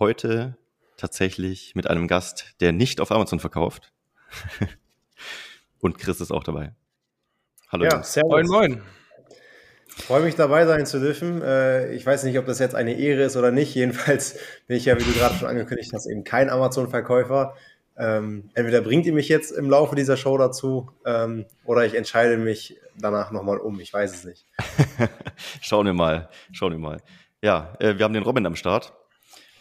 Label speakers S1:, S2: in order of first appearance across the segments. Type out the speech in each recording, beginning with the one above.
S1: Heute tatsächlich mit einem Gast, der nicht auf Amazon verkauft. und Chris ist auch dabei.
S2: Hallo. Ja, servus. Moin, moin. Ich freue mich dabei sein zu dürfen. Äh, ich weiß nicht, ob das jetzt eine Ehre ist oder nicht. Jedenfalls bin ich ja, wie du gerade schon angekündigt hast, eben kein Amazon-Verkäufer. Ähm, entweder bringt ihr mich jetzt im Laufe dieser Show dazu ähm, oder ich entscheide mich danach nochmal um. Ich weiß es nicht.
S1: schauen wir mal. Schauen wir mal. Ja, äh, wir haben den Robin am Start.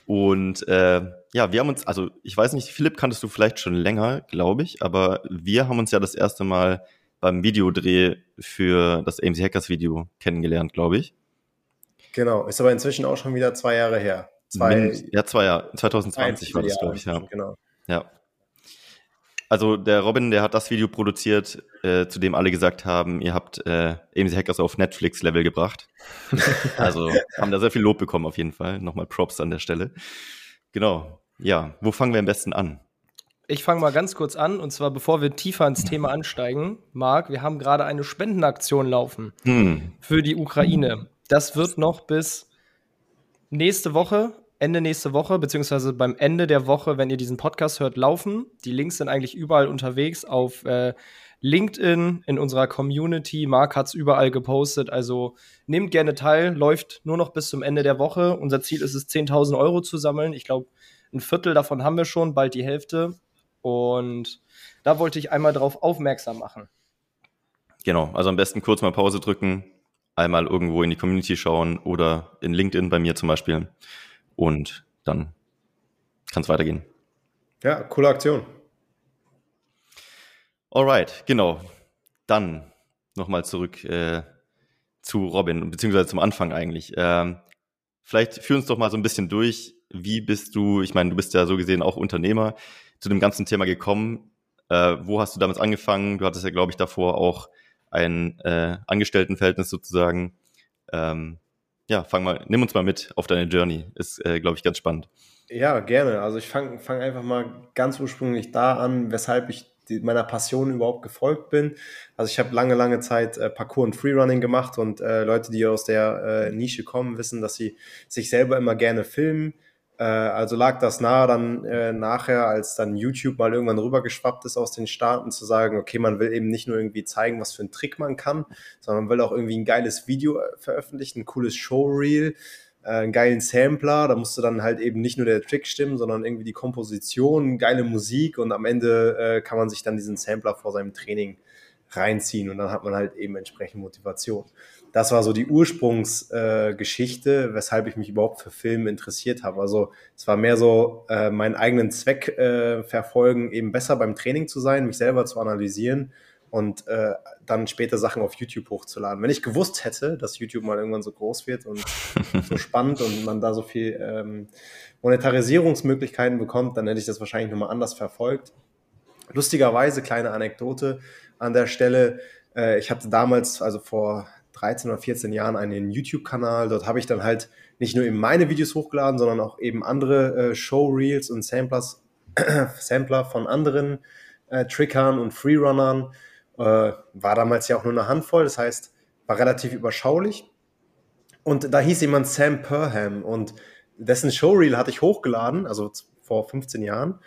S1: Und äh, ja, wir haben uns, also ich weiß nicht, Philipp kanntest du vielleicht schon länger, glaube ich, aber wir haben uns ja das erste Mal beim Videodreh für das AMC Hackers Video kennengelernt, glaube ich.
S2: Genau, ist aber inzwischen auch schon wieder zwei Jahre her. Zwei,
S1: ja, zwei Jahre. 2020 war das, glaube ich, ja. Genau. Ja. Also der Robin, der hat das Video produziert, äh, zu dem alle gesagt haben, ihr habt äh, AMC Hackers auf Netflix-Level gebracht. also haben da sehr viel Lob bekommen auf jeden Fall. Nochmal Props an der Stelle. Genau. Ja, wo fangen wir am besten an?
S3: Ich fange mal ganz kurz an und zwar bevor wir tiefer ins Thema ansteigen, Marc, wir haben gerade eine Spendenaktion laufen hm. für die Ukraine. Das wird noch bis nächste Woche, Ende nächste Woche, beziehungsweise beim Ende der Woche, wenn ihr diesen Podcast hört, laufen. Die Links sind eigentlich überall unterwegs auf äh, LinkedIn, in unserer Community. Marc hat es überall gepostet. Also nehmt gerne teil, läuft nur noch bis zum Ende der Woche. Unser Ziel ist es, 10.000 Euro zu sammeln. Ich glaube, ein Viertel davon haben wir schon, bald die Hälfte. Und da wollte ich einmal darauf aufmerksam machen.
S1: Genau, also am besten kurz mal Pause drücken, einmal irgendwo in die Community schauen oder in LinkedIn bei mir zum Beispiel. Und dann kann es weitergehen.
S2: Ja, coole Aktion.
S1: Alright, genau. Dann nochmal zurück äh, zu Robin, beziehungsweise zum Anfang eigentlich. Ähm, vielleicht führ uns doch mal so ein bisschen durch. Wie bist du, ich meine, du bist ja so gesehen auch Unternehmer zu dem ganzen Thema gekommen? Äh, wo hast du damals angefangen? Du hattest ja, glaube ich, davor auch ein äh, Angestelltenverhältnis sozusagen. Ähm, ja, fang mal, nimm uns mal mit auf deine Journey. Ist, äh, glaube ich, ganz spannend.
S2: Ja, gerne. Also ich fange fang einfach mal ganz ursprünglich da an, weshalb ich die, meiner Passion überhaupt gefolgt bin. Also ich habe lange, lange Zeit äh, Parkour und Freerunning gemacht und äh, Leute, die aus der äh, Nische kommen, wissen, dass sie sich selber immer gerne filmen, also lag das nahe dann äh, nachher, als dann YouTube mal irgendwann rübergeschwappt ist aus den Staaten, zu sagen, okay, man will eben nicht nur irgendwie zeigen, was für einen Trick man kann, sondern man will auch irgendwie ein geiles Video äh, veröffentlichen, ein cooles Showreel, äh, einen geilen Sampler, da musste dann halt eben nicht nur der Trick stimmen, sondern irgendwie die Komposition, geile Musik und am Ende äh, kann man sich dann diesen Sampler vor seinem Training reinziehen und dann hat man halt eben entsprechend Motivation das war so die Ursprungsgeschichte, äh, weshalb ich mich überhaupt für Filme interessiert habe. Also es war mehr so äh, meinen eigenen Zweck äh, verfolgen, eben besser beim Training zu sein, mich selber zu analysieren und äh, dann später Sachen auf YouTube hochzuladen. Wenn ich gewusst hätte, dass YouTube mal irgendwann so groß wird und so spannend und man da so viel ähm, Monetarisierungsmöglichkeiten bekommt, dann hätte ich das wahrscheinlich nochmal anders verfolgt. Lustigerweise, kleine Anekdote an der Stelle, äh, ich hatte damals, also vor 13 oder 14 Jahren einen YouTube-Kanal. Dort habe ich dann halt nicht nur eben meine Videos hochgeladen, sondern auch eben andere äh, Showreels und Samplers, Sampler von anderen äh, Trickern und Freerunnern. Äh, war damals ja auch nur eine Handvoll, das heißt, war relativ überschaulich. Und da hieß jemand Sam Perham und dessen Showreel hatte ich hochgeladen, also vor 15 Jahren.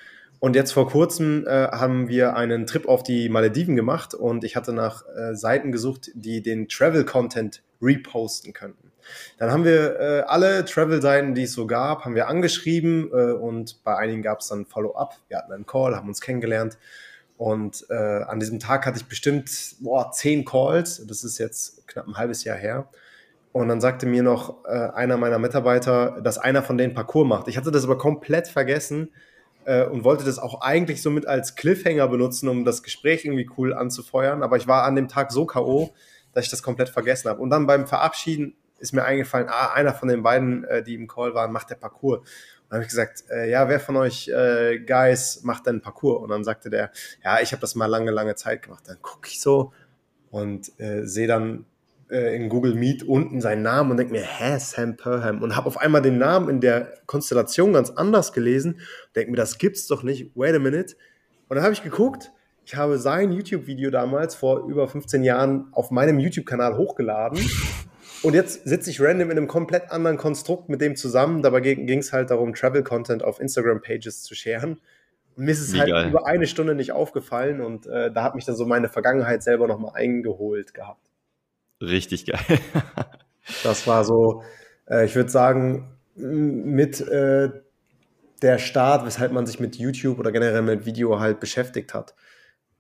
S2: Und jetzt vor kurzem äh, haben wir einen Trip auf die Malediven gemacht und ich hatte nach äh, Seiten gesucht, die den Travel-Content reposten könnten. Dann haben wir äh, alle Travel-Seiten, die es so gab, haben wir angeschrieben äh, und bei einigen gab es dann Follow-up. Wir hatten einen Call, haben uns kennengelernt Und äh, an diesem Tag hatte ich bestimmt boah, zehn Calls. Das ist jetzt knapp ein halbes Jahr her. Und dann sagte mir noch äh, einer meiner Mitarbeiter, dass einer von denen Parcours macht. Ich hatte das aber komplett vergessen äh, und wollte das auch eigentlich so mit als Cliffhanger benutzen, um das Gespräch irgendwie cool anzufeuern. Aber ich war an dem Tag so K.O., dass ich das komplett vergessen habe. Und dann beim Verabschieden ist mir eingefallen, ah, einer von den beiden, äh, die im Call waren, macht der Parcours. Und habe ich gesagt, äh, ja, wer von euch äh, Guys macht denn Parcours? Und dann sagte der, ja, ich habe das mal lange, lange Zeit gemacht. Dann gucke ich so und äh, sehe dann äh, in Google Meet unten seinen Namen und denke mir, hä, Sam Perham? Und habe auf einmal den Namen in der Konstellation ganz anders gelesen und denke mir, das gibt's doch nicht. Wait a minute. Und dann habe ich geguckt, ich habe sein YouTube-Video damals vor über 15 Jahren auf meinem YouTube-Kanal hochgeladen. Und jetzt sitze ich random in einem komplett anderen Konstrukt mit dem zusammen. Dabei ging es halt darum, Travel-Content auf Instagram-Pages zu. Und mir ist es Wie halt geil. über eine Stunde nicht aufgefallen und äh, da hat mich dann so meine Vergangenheit selber nochmal eingeholt gehabt.
S1: Richtig geil.
S2: das war so, äh, ich würde sagen, mit äh, der Start, weshalb man sich mit YouTube oder generell mit Video halt beschäftigt hat.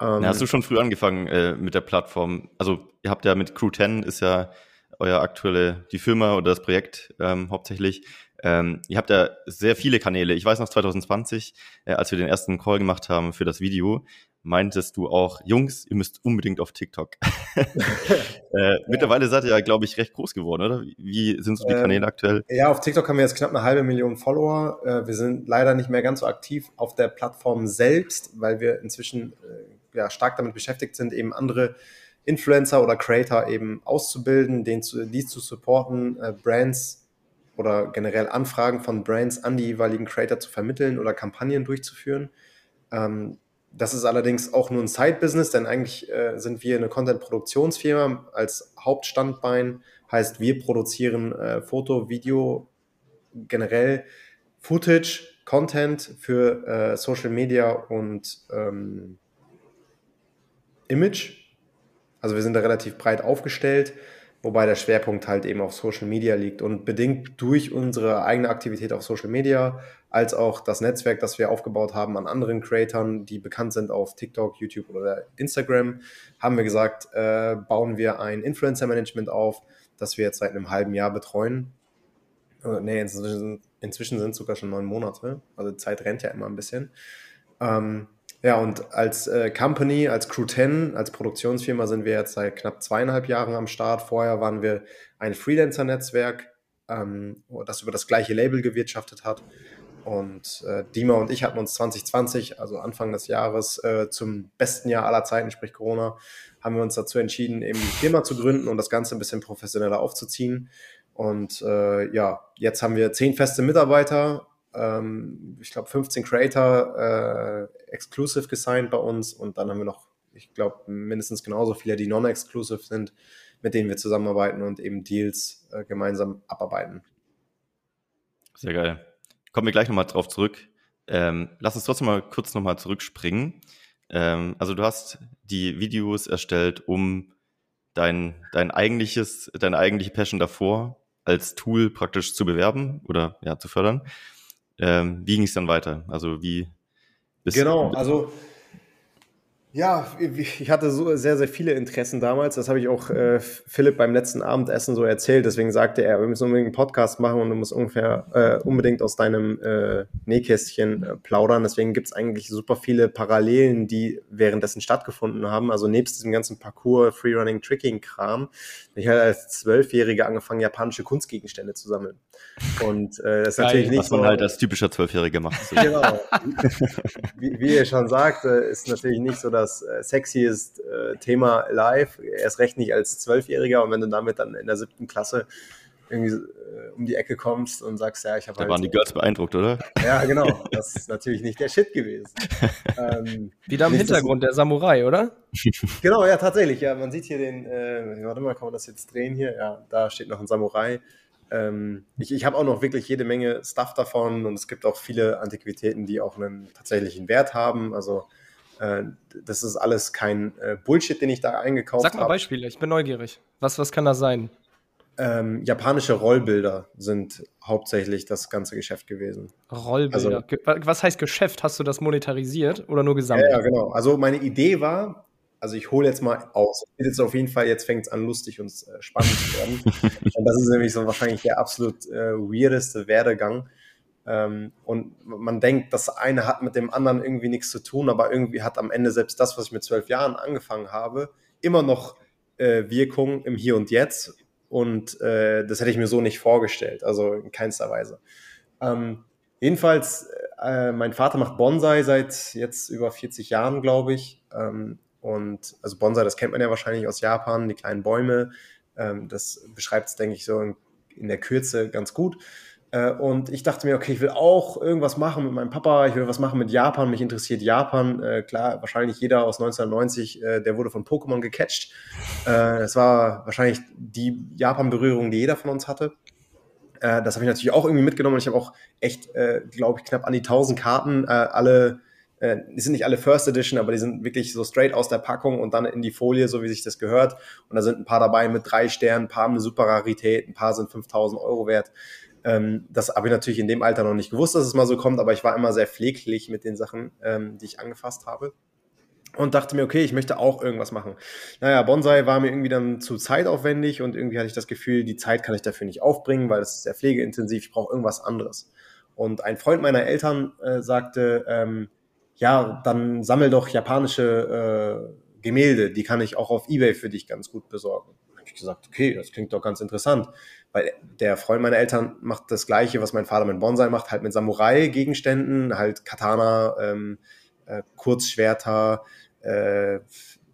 S1: Ähm, ja, hast du schon früh angefangen äh, mit der Plattform? Also ihr habt ja mit Crew 10 ist ja euer aktuelle, die Firma oder das Projekt ähm, hauptsächlich. Ähm, ihr habt ja sehr viele Kanäle. Ich weiß noch 2020, äh, als wir den ersten Call gemacht haben für das Video, meintest du auch, Jungs, ihr müsst unbedingt auf TikTok. äh. Mittlerweile seid ihr ja, glaube ich, recht groß geworden, oder? Wie sind so die ähm, Kanäle aktuell?
S2: Ja, auf TikTok haben wir jetzt knapp eine halbe Million Follower. Äh, wir sind leider nicht mehr ganz so aktiv auf der Plattform selbst, weil wir inzwischen äh, ja, stark damit beschäftigt sind, eben andere Influencer oder Creator eben auszubilden, den zu, die zu supporten, äh, Brands oder generell Anfragen von Brands an die jeweiligen Creator zu vermitteln oder Kampagnen durchzuführen. Ähm, das ist allerdings auch nur ein Side-Business, denn eigentlich äh, sind wir eine Content-Produktionsfirma als Hauptstandbein. Heißt, wir produzieren äh, Foto, Video, generell Footage, Content für äh, Social Media und ähm, Image. Also wir sind da relativ breit aufgestellt wobei der Schwerpunkt halt eben auf Social Media liegt und bedingt durch unsere eigene Aktivität auf Social Media als auch das Netzwerk, das wir aufgebaut haben an anderen Creatoren, die bekannt sind auf TikTok, YouTube oder Instagram, haben wir gesagt, äh, bauen wir ein Influencer-Management auf, das wir jetzt seit einem halben Jahr betreuen. Nee, inzwischen, inzwischen sind es sogar schon neun Monate, also die Zeit rennt ja immer ein bisschen. Ähm, ja, und als äh, Company, als Crew 10, als Produktionsfirma sind wir jetzt seit knapp zweieinhalb Jahren am Start. Vorher waren wir ein Freelancer-Netzwerk, ähm, das über das gleiche Label gewirtschaftet hat. Und äh, Dima und ich hatten uns 2020, also Anfang des Jahres, äh, zum besten Jahr aller Zeiten, sprich Corona, haben wir uns dazu entschieden, eben die Firma zu gründen und das Ganze ein bisschen professioneller aufzuziehen. Und äh, ja, jetzt haben wir zehn feste Mitarbeiter ähm, ich glaube, 15 Creator äh, exclusive gesigned bei uns und dann haben wir noch, ich glaube, mindestens genauso viele, die non-exclusive sind, mit denen wir zusammenarbeiten und eben Deals äh, gemeinsam abarbeiten.
S1: Sehr geil. Kommen wir gleich nochmal drauf zurück. Ähm, lass uns trotzdem mal kurz nochmal zurückspringen. Ähm, also du hast die Videos erstellt, um dein, dein eigentliches, deine eigentliche Passion davor als Tool praktisch zu bewerben oder ja, zu fördern ähm, wie ging es dann weiter? Also wie
S2: Genau, also ja, ich hatte so sehr, sehr viele Interessen damals. Das habe ich auch äh, Philipp beim letzten Abendessen so erzählt. Deswegen sagte er, wir müssen unbedingt einen Podcast machen und du musst ungefähr äh, unbedingt aus deinem äh, Nähkästchen äh, plaudern. Deswegen gibt es eigentlich super viele Parallelen, die währenddessen stattgefunden haben. Also nebst diesem ganzen Parcours, Freerunning, Tricking-Kram, ich habe als Zwölfjähriger angefangen, japanische Kunstgegenstände zu sammeln. Und äh, das ist Geil, natürlich nicht
S1: was man so, halt als typischer Zwölfjähriger macht. So. Genau.
S2: wie, wie ihr schon sagt, ist natürlich nicht so, dass das äh, sexiest äh, Thema live, erst recht nicht als Zwölfjähriger und wenn du damit dann in der siebten Klasse irgendwie äh, um die Ecke kommst und sagst, ja, ich habe
S1: Da halt waren die Girls beeindruckt, oder?
S2: Ja, genau. Das ist natürlich nicht der Shit gewesen. ähm,
S3: Wieder im Hintergrund der Samurai, oder?
S2: genau, ja, tatsächlich. Ja, man sieht hier den, äh, warte mal, kann man das jetzt drehen hier? Ja, da steht noch ein Samurai. Ähm, ich ich habe auch noch wirklich jede Menge Stuff davon und es gibt auch viele Antiquitäten, die auch einen tatsächlichen Wert haben. Also äh, das ist alles kein äh, Bullshit, den ich da eingekauft habe.
S3: Sag mal hab. Beispiele, ich bin neugierig. Was, was kann das sein?
S2: Ähm, japanische Rollbilder sind hauptsächlich das ganze Geschäft gewesen.
S3: Rollbilder. Also, Was heißt Geschäft? Hast du das monetarisiert oder nur gesammelt?
S2: Ja, ja, genau. Also meine Idee war, also ich hole jetzt mal aus. Jetzt auf jeden Fall, jetzt fängt es an, lustig und äh, spannend zu werden. und das ist nämlich so wahrscheinlich der absolut äh, weirdeste Werdegang. Ähm, und man denkt, das eine hat mit dem anderen irgendwie nichts zu tun, aber irgendwie hat am Ende selbst das, was ich mit zwölf Jahren angefangen habe, immer noch äh, Wirkung im Hier und Jetzt. Und äh, das hätte ich mir so nicht vorgestellt, also in keinster Weise. Ähm, jedenfalls, äh, mein Vater macht Bonsai seit jetzt über 40 Jahren, glaube ich. Ähm, und also Bonsai, das kennt man ja wahrscheinlich aus Japan, die kleinen Bäume. Ähm, das beschreibt es, denke ich, so in, in der Kürze ganz gut. Äh, und ich dachte mir, okay, ich will auch irgendwas machen mit meinem Papa, ich will was machen mit Japan, mich interessiert Japan. Äh, klar, wahrscheinlich jeder aus 1990, äh, der wurde von Pokémon gecatcht. Es war wahrscheinlich die Japan-Berührung, die jeder von uns hatte. Das habe ich natürlich auch irgendwie mitgenommen. Ich habe auch echt, glaube ich, knapp an die 1000 Karten, alle die sind nicht alle First Edition, aber die sind wirklich so straight aus der Packung und dann in die Folie, so wie sich das gehört. Und da sind ein paar dabei mit drei Sternen, ein paar haben eine super Rarität, ein paar sind 5000 Euro wert. Ähm, das habe ich natürlich in dem Alter noch nicht gewusst, dass es mal so kommt, aber ich war immer sehr pfleglich mit den Sachen, ähm, die ich angefasst habe. Und dachte mir, okay, ich möchte auch irgendwas machen. Naja, Bonsai war mir irgendwie dann zu zeitaufwendig und irgendwie hatte ich das Gefühl, die Zeit kann ich dafür nicht aufbringen, weil es ist sehr pflegeintensiv, ich brauche irgendwas anderes. Und ein Freund meiner Eltern äh, sagte, ähm, ja, dann sammel doch japanische äh, Gemälde, die kann ich auch auf Ebay für dich ganz gut besorgen. Da habe ich gesagt, okay, das klingt doch ganz interessant weil der Freund meiner Eltern macht das Gleiche, was mein Vater mit Bonsai macht, halt mit Samurai-Gegenständen, halt Katana, ähm, äh, Kurzschwerter, äh,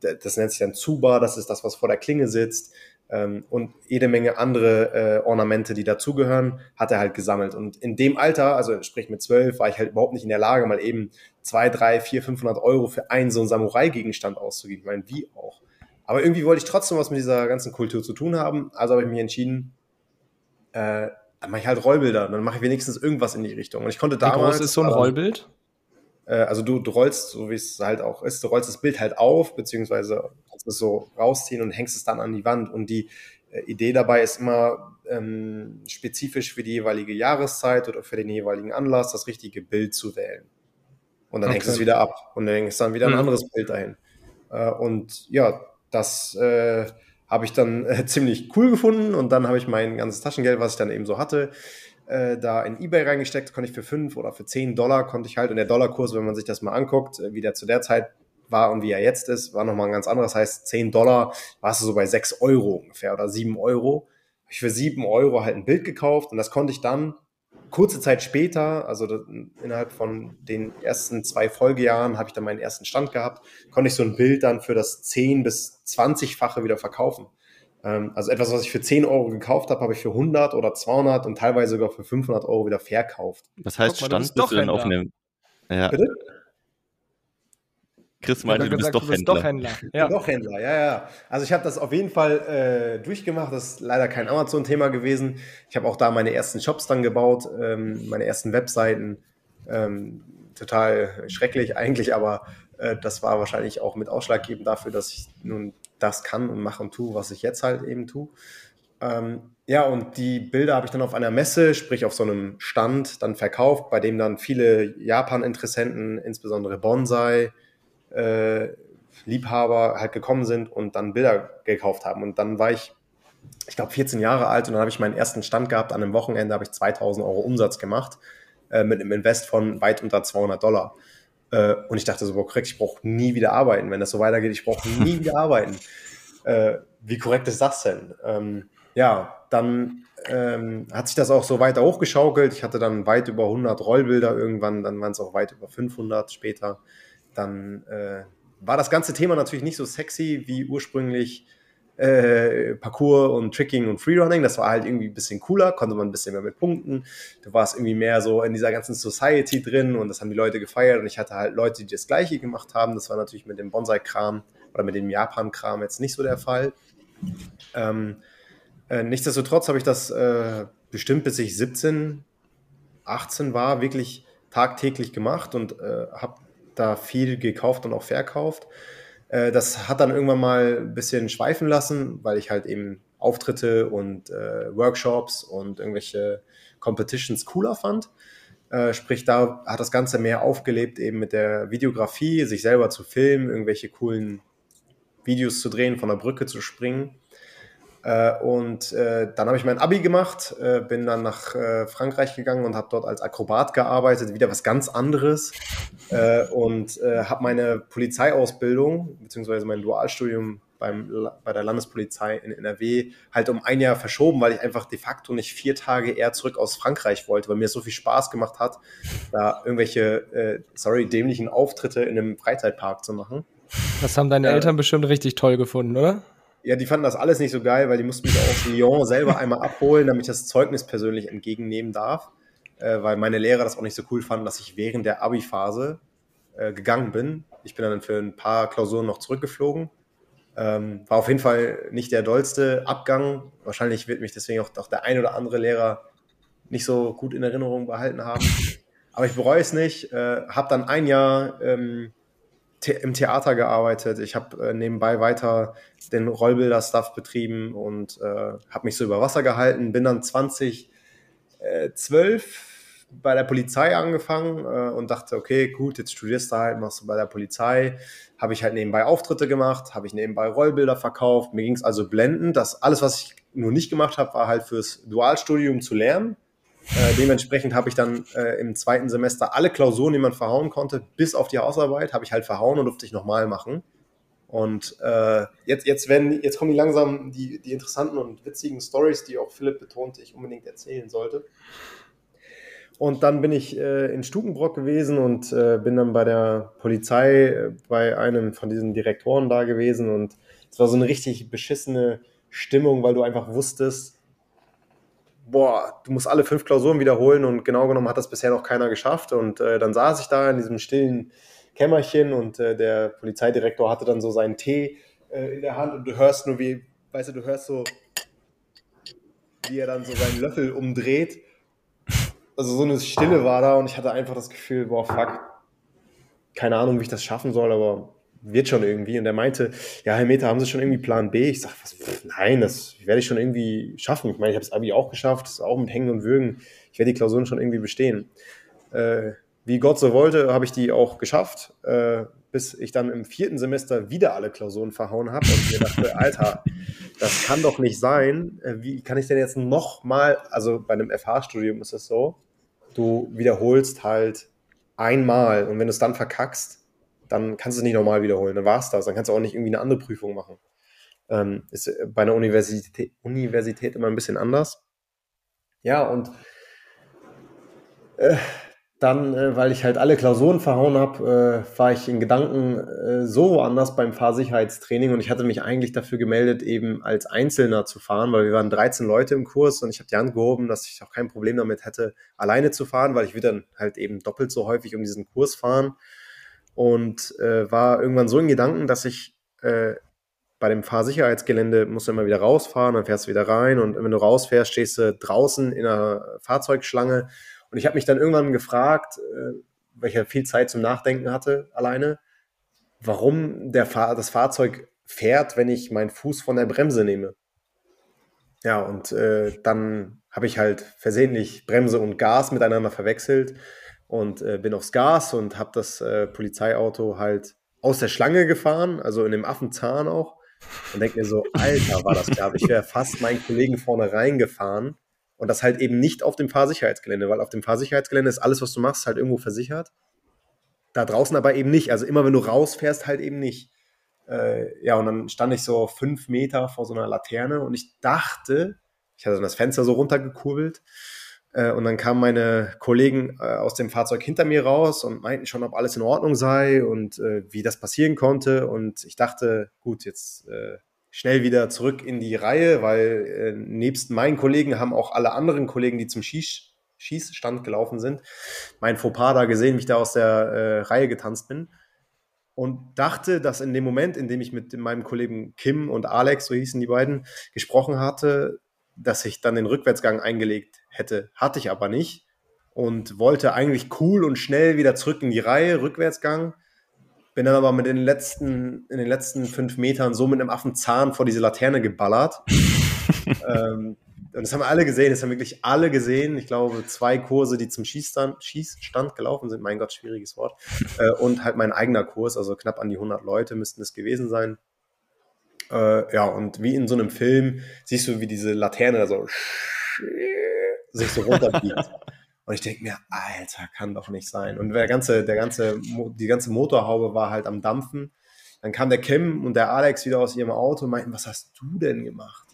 S2: das nennt sich dann Tsuba, das ist das, was vor der Klinge sitzt ähm, und jede Menge andere äh, Ornamente, die dazugehören, hat er halt gesammelt. Und in dem Alter, also sprich mit zwölf, war ich halt überhaupt nicht in der Lage, mal eben zwei, drei, vier, 500 Euro für einen so einen Samurai-Gegenstand auszugeben. Ich meine, wie auch. Aber irgendwie wollte ich trotzdem was mit dieser ganzen Kultur zu tun haben, also habe ich mich entschieden, äh, dann mache ich halt Rollbilder. Dann mache ich wenigstens irgendwas in die Richtung. Und ich konnte damals.
S3: Wie groß ist so ein Rollbild?
S2: Äh, also du, du rollst, so wie es halt auch ist, du rollst das Bild halt auf, beziehungsweise kannst es so rausziehen und hängst es dann an die Wand. Und die äh, Idee dabei ist immer ähm, spezifisch für die jeweilige Jahreszeit oder für den jeweiligen Anlass das richtige Bild zu wählen. Und dann okay. hängst du es wieder ab und dann hängst du dann wieder ein mhm. anderes Bild dahin. Äh, und ja, das äh, habe ich dann äh, ziemlich cool gefunden und dann habe ich mein ganzes Taschengeld, was ich dann eben so hatte, äh, da in Ebay reingesteckt, konnte ich für 5 oder für 10 Dollar konnte ich halt und der Dollarkurs, wenn man sich das mal anguckt, äh, wie der zu der Zeit war und wie er jetzt ist, war nochmal ein ganz anderes. Das heißt, 10 Dollar warst du so bei 6 Euro ungefähr oder 7 Euro. Habe ich für 7 Euro halt ein Bild gekauft und das konnte ich dann kurze Zeit später, also innerhalb von den ersten zwei Folgejahren, habe ich dann meinen ersten Stand gehabt, konnte ich so ein Bild dann für das 10 bis 20-fache wieder verkaufen. Ähm, also etwas, was ich für 10 Euro gekauft habe, habe ich für 100 oder 200 und teilweise sogar für 500 Euro wieder verkauft.
S1: Was heißt mal, Stand bist du denn auf einem... Ja. Bitte? Chris meinte, du bist, doch, du bist doch Händler.
S2: Ja. Doch Händler, ja, ja. Also ich habe das auf jeden Fall äh, durchgemacht. Das ist leider kein Amazon-Thema gewesen. Ich habe auch da meine ersten Shops dann gebaut, ähm, meine ersten Webseiten. Ähm, total schrecklich eigentlich, aber äh, das war wahrscheinlich auch mit ausschlaggebend dafür, dass ich nun das kann und mache und tue, was ich jetzt halt eben tue. Ähm, ja, und die Bilder habe ich dann auf einer Messe, sprich auf so einem Stand, dann verkauft, bei dem dann viele Japan-Interessenten, insbesondere Bonsai, äh, Liebhaber halt gekommen sind und dann Bilder gekauft haben. Und dann war ich, ich glaube, 14 Jahre alt und dann habe ich meinen ersten Stand gehabt. An einem Wochenende habe ich 2000 Euro Umsatz gemacht äh, mit einem Invest von weit unter 200 Dollar. Äh, und ich dachte so, boah, korrekt, ich brauche nie wieder arbeiten. Wenn das so weitergeht, ich brauche nie wieder arbeiten. Äh, wie korrekt ist das denn? Ähm, ja, dann ähm, hat sich das auch so weiter hochgeschaukelt. Ich hatte dann weit über 100 Rollbilder irgendwann, dann waren es auch weit über 500 später dann äh, war das ganze Thema natürlich nicht so sexy wie ursprünglich äh, Parkour und Tricking und Freerunning. Das war halt irgendwie ein bisschen cooler, konnte man ein bisschen mehr mit punkten. Du warst irgendwie mehr so in dieser ganzen Society drin und das haben die Leute gefeiert und ich hatte halt Leute, die das Gleiche gemacht haben. Das war natürlich mit dem Bonsai-Kram oder mit dem Japan-Kram jetzt nicht so der Fall. Ähm, äh, nichtsdestotrotz habe ich das äh, bestimmt bis ich 17, 18 war, wirklich tagtäglich gemacht und äh, habe da viel gekauft und auch verkauft. Äh, das hat dann irgendwann mal ein bisschen schweifen lassen, weil ich halt eben Auftritte und äh, Workshops und irgendwelche Competitions cooler fand. Äh, sprich, da hat das Ganze mehr aufgelebt, eben mit der Videografie, sich selber zu filmen, irgendwelche coolen Videos zu drehen, von der Brücke zu springen. Äh, und äh, dann habe ich mein Abi gemacht, äh, bin dann nach äh, Frankreich gegangen und habe dort als Akrobat gearbeitet, wieder was ganz anderes. Äh, und äh, habe meine Polizeiausbildung, beziehungsweise mein Dualstudium beim, bei der Landespolizei in NRW halt um ein Jahr verschoben, weil ich einfach de facto nicht vier Tage eher zurück aus Frankreich wollte, weil mir so viel Spaß gemacht hat, da irgendwelche, sorry, dämlichen Auftritte in einem Freizeitpark zu machen.
S3: Das haben deine Eltern bestimmt richtig toll gefunden, oder?
S2: Ja, die fanden das alles nicht so geil, weil die mussten mich aus Lyon selber einmal abholen, damit ich das Zeugnis persönlich entgegennehmen darf. Äh, weil meine Lehrer das auch nicht so cool fanden, dass ich während der Abi-Phase äh, gegangen bin. Ich bin dann für ein paar Klausuren noch zurückgeflogen. Ähm, war auf jeden Fall nicht der dollste Abgang. Wahrscheinlich wird mich deswegen auch, auch der ein oder andere Lehrer nicht so gut in Erinnerung behalten haben. Aber ich bereue es nicht. Äh, habe dann ein Jahr ähm, im Theater gearbeitet. Ich habe äh, nebenbei weiter den Rollbilder-Stuff betrieben und äh, habe mich so über Wasser gehalten. Bin dann 2012 äh, bei der Polizei angefangen äh, und dachte, okay, gut, jetzt studierst du halt, machst du bei der Polizei. Habe ich halt nebenbei Auftritte gemacht, habe ich nebenbei Rollbilder verkauft. Mir ging es also blendend. Das alles, was ich nur nicht gemacht habe, war halt fürs Dualstudium zu lernen. Äh, dementsprechend habe ich dann äh, im zweiten Semester alle Klausuren, die man verhauen konnte, bis auf die Hausarbeit, habe ich halt verhauen und durfte ich nochmal machen. Und äh, jetzt, jetzt, werden, jetzt kommen die langsam die, die interessanten und witzigen Stories, die auch Philipp betonte, ich unbedingt erzählen sollte. Und dann bin ich äh, in Stukenbrock gewesen und äh, bin dann bei der Polizei äh, bei einem von diesen Direktoren da gewesen. Und es war so eine richtig beschissene Stimmung, weil du einfach wusstest, boah, du musst alle fünf Klausuren wiederholen und genau genommen hat das bisher noch keiner geschafft. Und äh, dann saß ich da in diesem stillen Kämmerchen und äh, der Polizeidirektor hatte dann so seinen Tee äh, in der Hand und du hörst nur wie, weißt du, du hörst so, wie er dann so seinen Löffel umdreht. Also so eine Stille war da und ich hatte einfach das Gefühl, boah, fuck, keine Ahnung, wie ich das schaffen soll, aber wird schon irgendwie. Und er meinte, ja, Herr Meter, haben Sie schon irgendwie Plan B? Ich sage, nein, das werde ich schon irgendwie schaffen. Ich meine, ich habe das Abi auch geschafft, auch mit Hängen und Würgen. Ich werde die Klausuren schon irgendwie bestehen. Äh, wie Gott so wollte, habe ich die auch geschafft, äh, bis ich dann im vierten Semester wieder alle Klausuren verhauen habe und mir dachte, Alter, das kann doch nicht sein. Äh, wie kann ich denn jetzt nochmal, also bei einem FH-Studium ist es so, du wiederholst halt einmal und wenn du es dann verkackst, dann kannst du es nicht normal wiederholen. Dann war es das. Dann kannst du auch nicht irgendwie eine andere Prüfung machen. Ähm, ist bei einer Universität, Universität immer ein bisschen anders. Ja, und äh, dann, äh, weil ich halt alle Klausuren verhauen habe, äh, war ich in Gedanken äh, so woanders beim Fahrsicherheitstraining und ich hatte mich eigentlich dafür gemeldet, eben als Einzelner zu fahren, weil wir waren 13 Leute im Kurs und ich habe die Hand gehoben, dass ich auch kein Problem damit hätte, alleine zu fahren, weil ich würde dann halt eben doppelt so häufig um diesen Kurs fahren und äh, war irgendwann so in Gedanken, dass ich äh, bei dem Fahrsicherheitsgelände musst immer wieder rausfahren, dann fährst du wieder rein und wenn du rausfährst, stehst du draußen in einer Fahrzeugschlange und ich habe mich dann irgendwann gefragt, äh, weil ich ja viel Zeit zum Nachdenken hatte alleine, warum der Fahr das Fahrzeug fährt, wenn ich meinen Fuß von der Bremse nehme. Ja, und äh, dann habe ich halt versehentlich Bremse und Gas miteinander verwechselt und äh, bin aufs Gas und habe das äh, Polizeiauto halt aus der Schlange gefahren, also in dem Affenzahn auch. Und denke mir so, Alter, war das klar. Ich wäre fast meinen Kollegen vorne reingefahren. Und das halt eben nicht auf dem Fahrsicherheitsgelände, weil auf dem Fahrsicherheitsgelände ist alles, was du machst, halt irgendwo versichert. Da draußen aber eben nicht. Also immer wenn du rausfährst, halt eben nicht. Äh, ja, und dann stand ich so fünf Meter vor so einer Laterne und ich dachte, ich hatte dann das Fenster so runtergekurbelt und dann kamen meine Kollegen äh, aus dem Fahrzeug hinter mir raus und meinten schon, ob alles in Ordnung sei und äh, wie das passieren konnte. Und ich dachte, gut, jetzt schnell wieder zurück in die Reihe, weil nebst meinen Kollegen haben auch alle anderen Kollegen, die zum Schieß Schießstand gelaufen sind, mein Fauxpas da gesehen, wie ich da aus der Reihe getanzt bin. Und dachte, dass in dem Moment, in dem ich mit meinem Kollegen Kim und Alex, so hießen die beiden, gesprochen hatte, dass ich dann den Rückwärtsgang eingelegt hätte. Hatte ich aber nicht und wollte eigentlich cool und schnell wieder zurück in die Reihe, Rückwärtsgang. Bin dann aber mit den letzten, in den letzten fünf Metern so mit einem Affenzahn vor diese Laterne geballert. ähm, und das haben alle gesehen, das haben wirklich alle gesehen. Ich glaube, zwei Kurse, die zum Schießstand, Schießstand gelaufen sind, mein Gott, schwieriges Wort. Äh, und halt mein eigener Kurs, also knapp an die 100 Leute müssten es gewesen sein. Äh, ja, und wie in so einem Film siehst du, wie diese Laterne da so sich so runterbiegt. Und ich denke mir, Alter, kann doch nicht sein. Und der ganze, der ganze, die ganze Motorhaube war halt am Dampfen. Dann kam der Kim und der Alex wieder aus ihrem Auto und meinten, was hast du denn gemacht?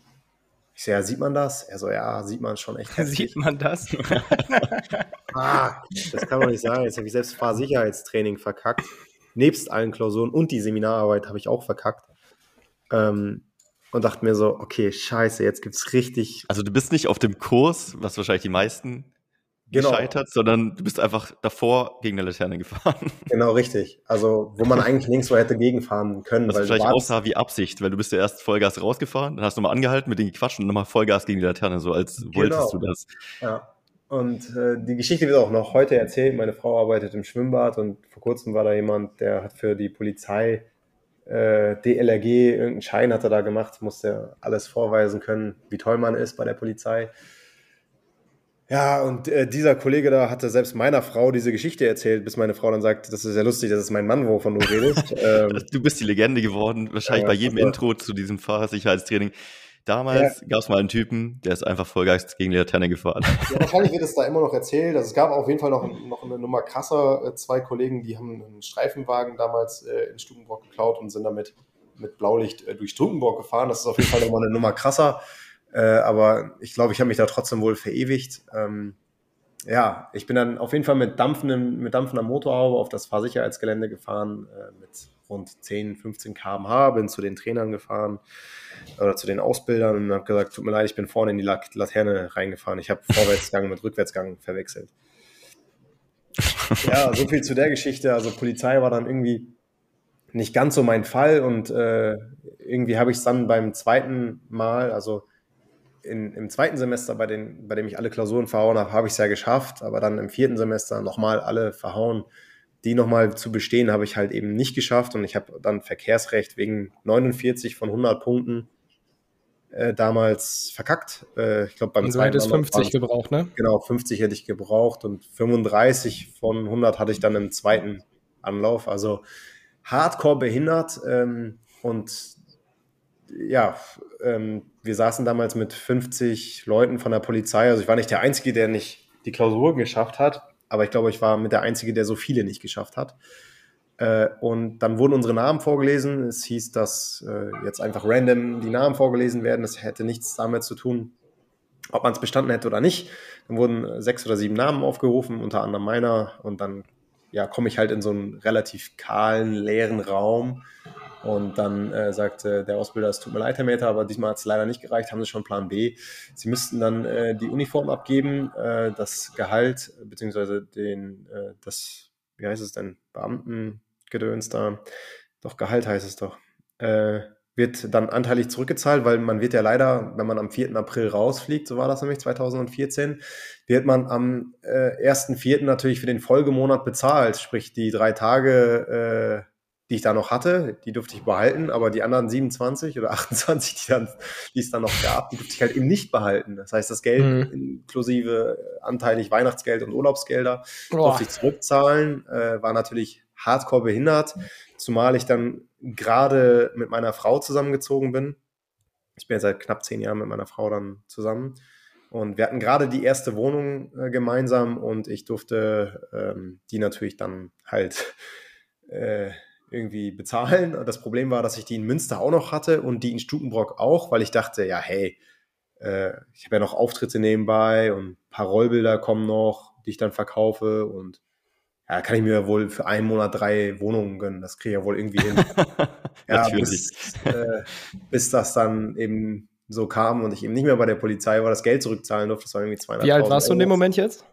S2: Ich so, ja, sieht man das? Er so, ja, sieht man schon echt.
S3: Heftig. Sieht man das?
S2: ah, das kann man nicht sagen. Jetzt habe ich selbst Fahrsicherheitstraining verkackt. Nebst allen Klausuren und die Seminararbeit habe ich auch verkackt. Ähm, und dachte mir so, okay, scheiße, jetzt gibt es richtig.
S1: Also du bist nicht auf dem Kurs, was wahrscheinlich die meisten genau. gescheitert, sondern du bist einfach davor gegen eine Laterne gefahren.
S2: Genau, richtig. Also, wo man eigentlich links so hätte gegenfahren können.
S1: Was weil wahrscheinlich aussah wie Absicht, weil du bist ja erst Vollgas rausgefahren, dann hast du mal angehalten, mit denen gequatscht und nochmal Vollgas gegen die Laterne, so als genau. wolltest du das.
S2: Ja. Und äh, die Geschichte wird auch noch heute erzählt. Meine Frau arbeitet im Schwimmbad und vor kurzem war da jemand, der hat für die Polizei äh, DLRG, irgendeinen Schein hat er da gemacht, musste alles vorweisen können, wie toll man ist bei der Polizei. Ja, und äh, dieser Kollege da hatte selbst meiner Frau diese Geschichte erzählt, bis meine Frau dann sagt, das ist ja lustig, das ist mein Mann, wovon du redest.
S1: ähm, du bist die Legende geworden, wahrscheinlich ja, bei jedem Intro zu diesem Fahrersicherheitstraining. Damals ja. gab es mal einen Typen, der ist einfach Vollgeist gegen die Laterne gefahren.
S2: Ja, wahrscheinlich wird es da immer noch erzählt. Also es gab auf jeden Fall noch, noch eine Nummer krasser. Äh, zwei Kollegen, die haben einen Streifenwagen damals äh, in Stukenburg geklaut und sind damit mit Blaulicht äh, durch Stukenburg gefahren. Das ist auf jeden Fall nochmal eine Nummer krasser. Aber ich glaube, ich habe mich da trotzdem wohl verewigt. Ähm, ja, ich bin dann auf jeden Fall mit, dampfendem, mit dampfender Motorhaube auf das Fahrsicherheitsgelände gefahren, äh, mit rund 10, 15 km/h, bin zu den Trainern gefahren oder zu den Ausbildern und habe gesagt, tut mir leid, ich bin vorne in die Laterne reingefahren. Ich habe Vorwärtsgang mit Rückwärtsgang verwechselt. Ja, so viel zu der Geschichte. Also Polizei war dann irgendwie nicht ganz so mein Fall und äh, irgendwie habe ich es dann beim zweiten Mal, also in, im zweiten Semester, bei, den, bei dem ich alle Klausuren verhauen habe, habe ich es ja geschafft, aber dann im vierten Semester nochmal alle verhauen. Die nochmal zu bestehen, habe ich halt eben nicht geschafft und ich habe dann Verkehrsrecht wegen 49 von 100 Punkten äh, damals verkackt. Äh, ich glaube, beim und
S3: du zweiten hättest 50 gebraucht, ne?
S2: Genau, 50 hätte ich gebraucht und 35 von 100 hatte ich dann im zweiten Anlauf. Also hardcore behindert ähm, und ja, ähm, wir saßen damals mit 50 Leuten von der Polizei. Also ich war nicht der Einzige, der nicht die Klausuren geschafft hat, aber ich glaube, ich war mit der Einzige, der so viele nicht geschafft hat. Äh, und dann wurden unsere Namen vorgelesen. Es hieß, dass äh, jetzt einfach random die Namen vorgelesen werden. Das hätte nichts damit zu tun, ob man es bestanden hätte oder nicht. Dann wurden sechs oder sieben Namen aufgerufen, unter anderem meiner. Und dann ja, komme ich halt in so einen relativ kahlen, leeren Raum und dann äh, sagte der Ausbilder, es tut mir leid, Herr Meter, aber diesmal hat es leider nicht gereicht, haben Sie schon Plan B. Sie müssten dann äh, die Uniform abgeben, äh, das Gehalt, beziehungsweise den, äh, das, wie heißt es denn, Beamtengedöns da, doch Gehalt heißt es doch, äh, wird dann anteilig zurückgezahlt, weil man wird ja leider, wenn man am 4. April rausfliegt, so war das nämlich 2014, wird man am äh, 1.4. natürlich für den Folgemonat bezahlt, sprich die drei Tage äh, die ich da noch hatte, die durfte ich behalten, aber die anderen 27 oder 28, die, dann, die es dann noch gab, die durfte ich halt eben nicht behalten. Das heißt, das Geld mhm. inklusive anteilig Weihnachtsgeld und Urlaubsgelder Boah. durfte ich zurückzahlen, äh, war natürlich hardcore behindert, zumal ich dann gerade mit meiner Frau zusammengezogen bin. Ich bin jetzt seit knapp zehn Jahren mit meiner Frau dann zusammen. Und wir hatten gerade die erste Wohnung äh, gemeinsam und ich durfte ähm, die natürlich dann halt äh, irgendwie bezahlen. Das Problem war, dass ich die in Münster auch noch hatte und die in Stukenbrock auch, weil ich dachte, ja, hey, äh, ich habe ja noch Auftritte nebenbei und ein paar Rollbilder kommen noch, die ich dann verkaufe und ja, kann ich mir wohl für einen Monat drei Wohnungen gönnen. Das kriege ich ja wohl irgendwie hin. ja, Bis, äh, bis das dann eben so kam und ich eben nicht mehr bei der Polizei war, das Geld zurückzahlen durfte. Das war irgendwie 200
S3: Wie alt warst Euro. du in dem Moment jetzt?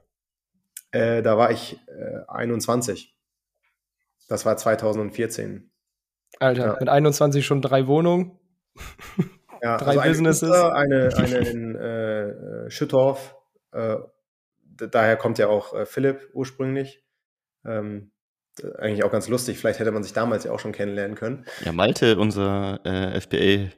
S2: Äh, da war ich äh, 21. Das war 2014.
S3: Alter, ja. mit 21 schon drei Wohnungen.
S2: Ja, drei also Businesses. Eine, eine, in äh, Schüttorf. Äh, daher kommt ja auch äh, Philipp ursprünglich. Ähm, eigentlich auch ganz lustig. Vielleicht hätte man sich damals ja auch schon kennenlernen können.
S1: Ja, Malte, unser äh, FBA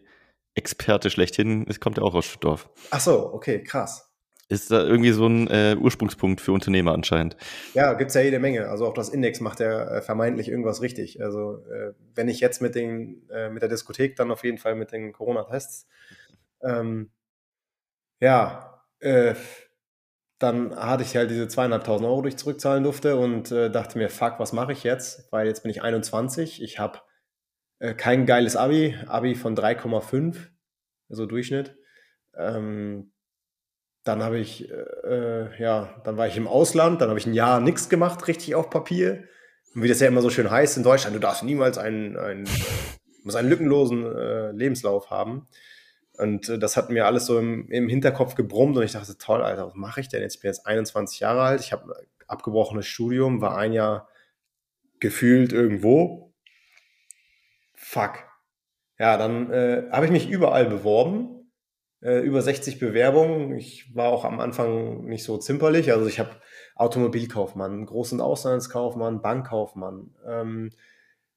S1: Experte schlechthin, es kommt ja auch aus Stuttgart.
S2: Ach so, okay, krass.
S1: Ist da irgendwie so ein äh, Ursprungspunkt für Unternehmer anscheinend.
S2: Ja, gibt's ja jede Menge. Also auch das Index macht ja äh, vermeintlich irgendwas richtig. Also äh, wenn ich jetzt mit, den, äh, mit der Diskothek, dann auf jeden Fall mit den Corona-Tests. Ähm, ja, äh, dann hatte ich halt diese zweieinhalbtausend Euro, die ich zurückzahlen durfte und äh, dachte mir, fuck, was mache ich jetzt? Weil jetzt bin ich 21, ich habe kein geiles Abi, Abi von 3,5, also Durchschnitt. Ähm, dann habe ich, äh, ja, dann war ich im Ausland, dann habe ich ein Jahr nichts gemacht, richtig auf Papier. Und wie das ja immer so schön heißt in Deutschland, du darfst niemals einen, einen, muss einen lückenlosen äh, Lebenslauf haben. Und äh, das hat mir alles so im, im Hinterkopf gebrummt und ich dachte, toll, Alter, was mache ich denn jetzt? Ich bin jetzt 21 Jahre alt, ich habe abgebrochenes Studium, war ein Jahr gefühlt irgendwo. Fuck. Ja, dann äh, habe ich mich überall beworben äh, über 60 Bewerbungen. Ich war auch am Anfang nicht so zimperlich. Also ich habe Automobilkaufmann, großen Auslandskaufmann, Bankkaufmann, ähm,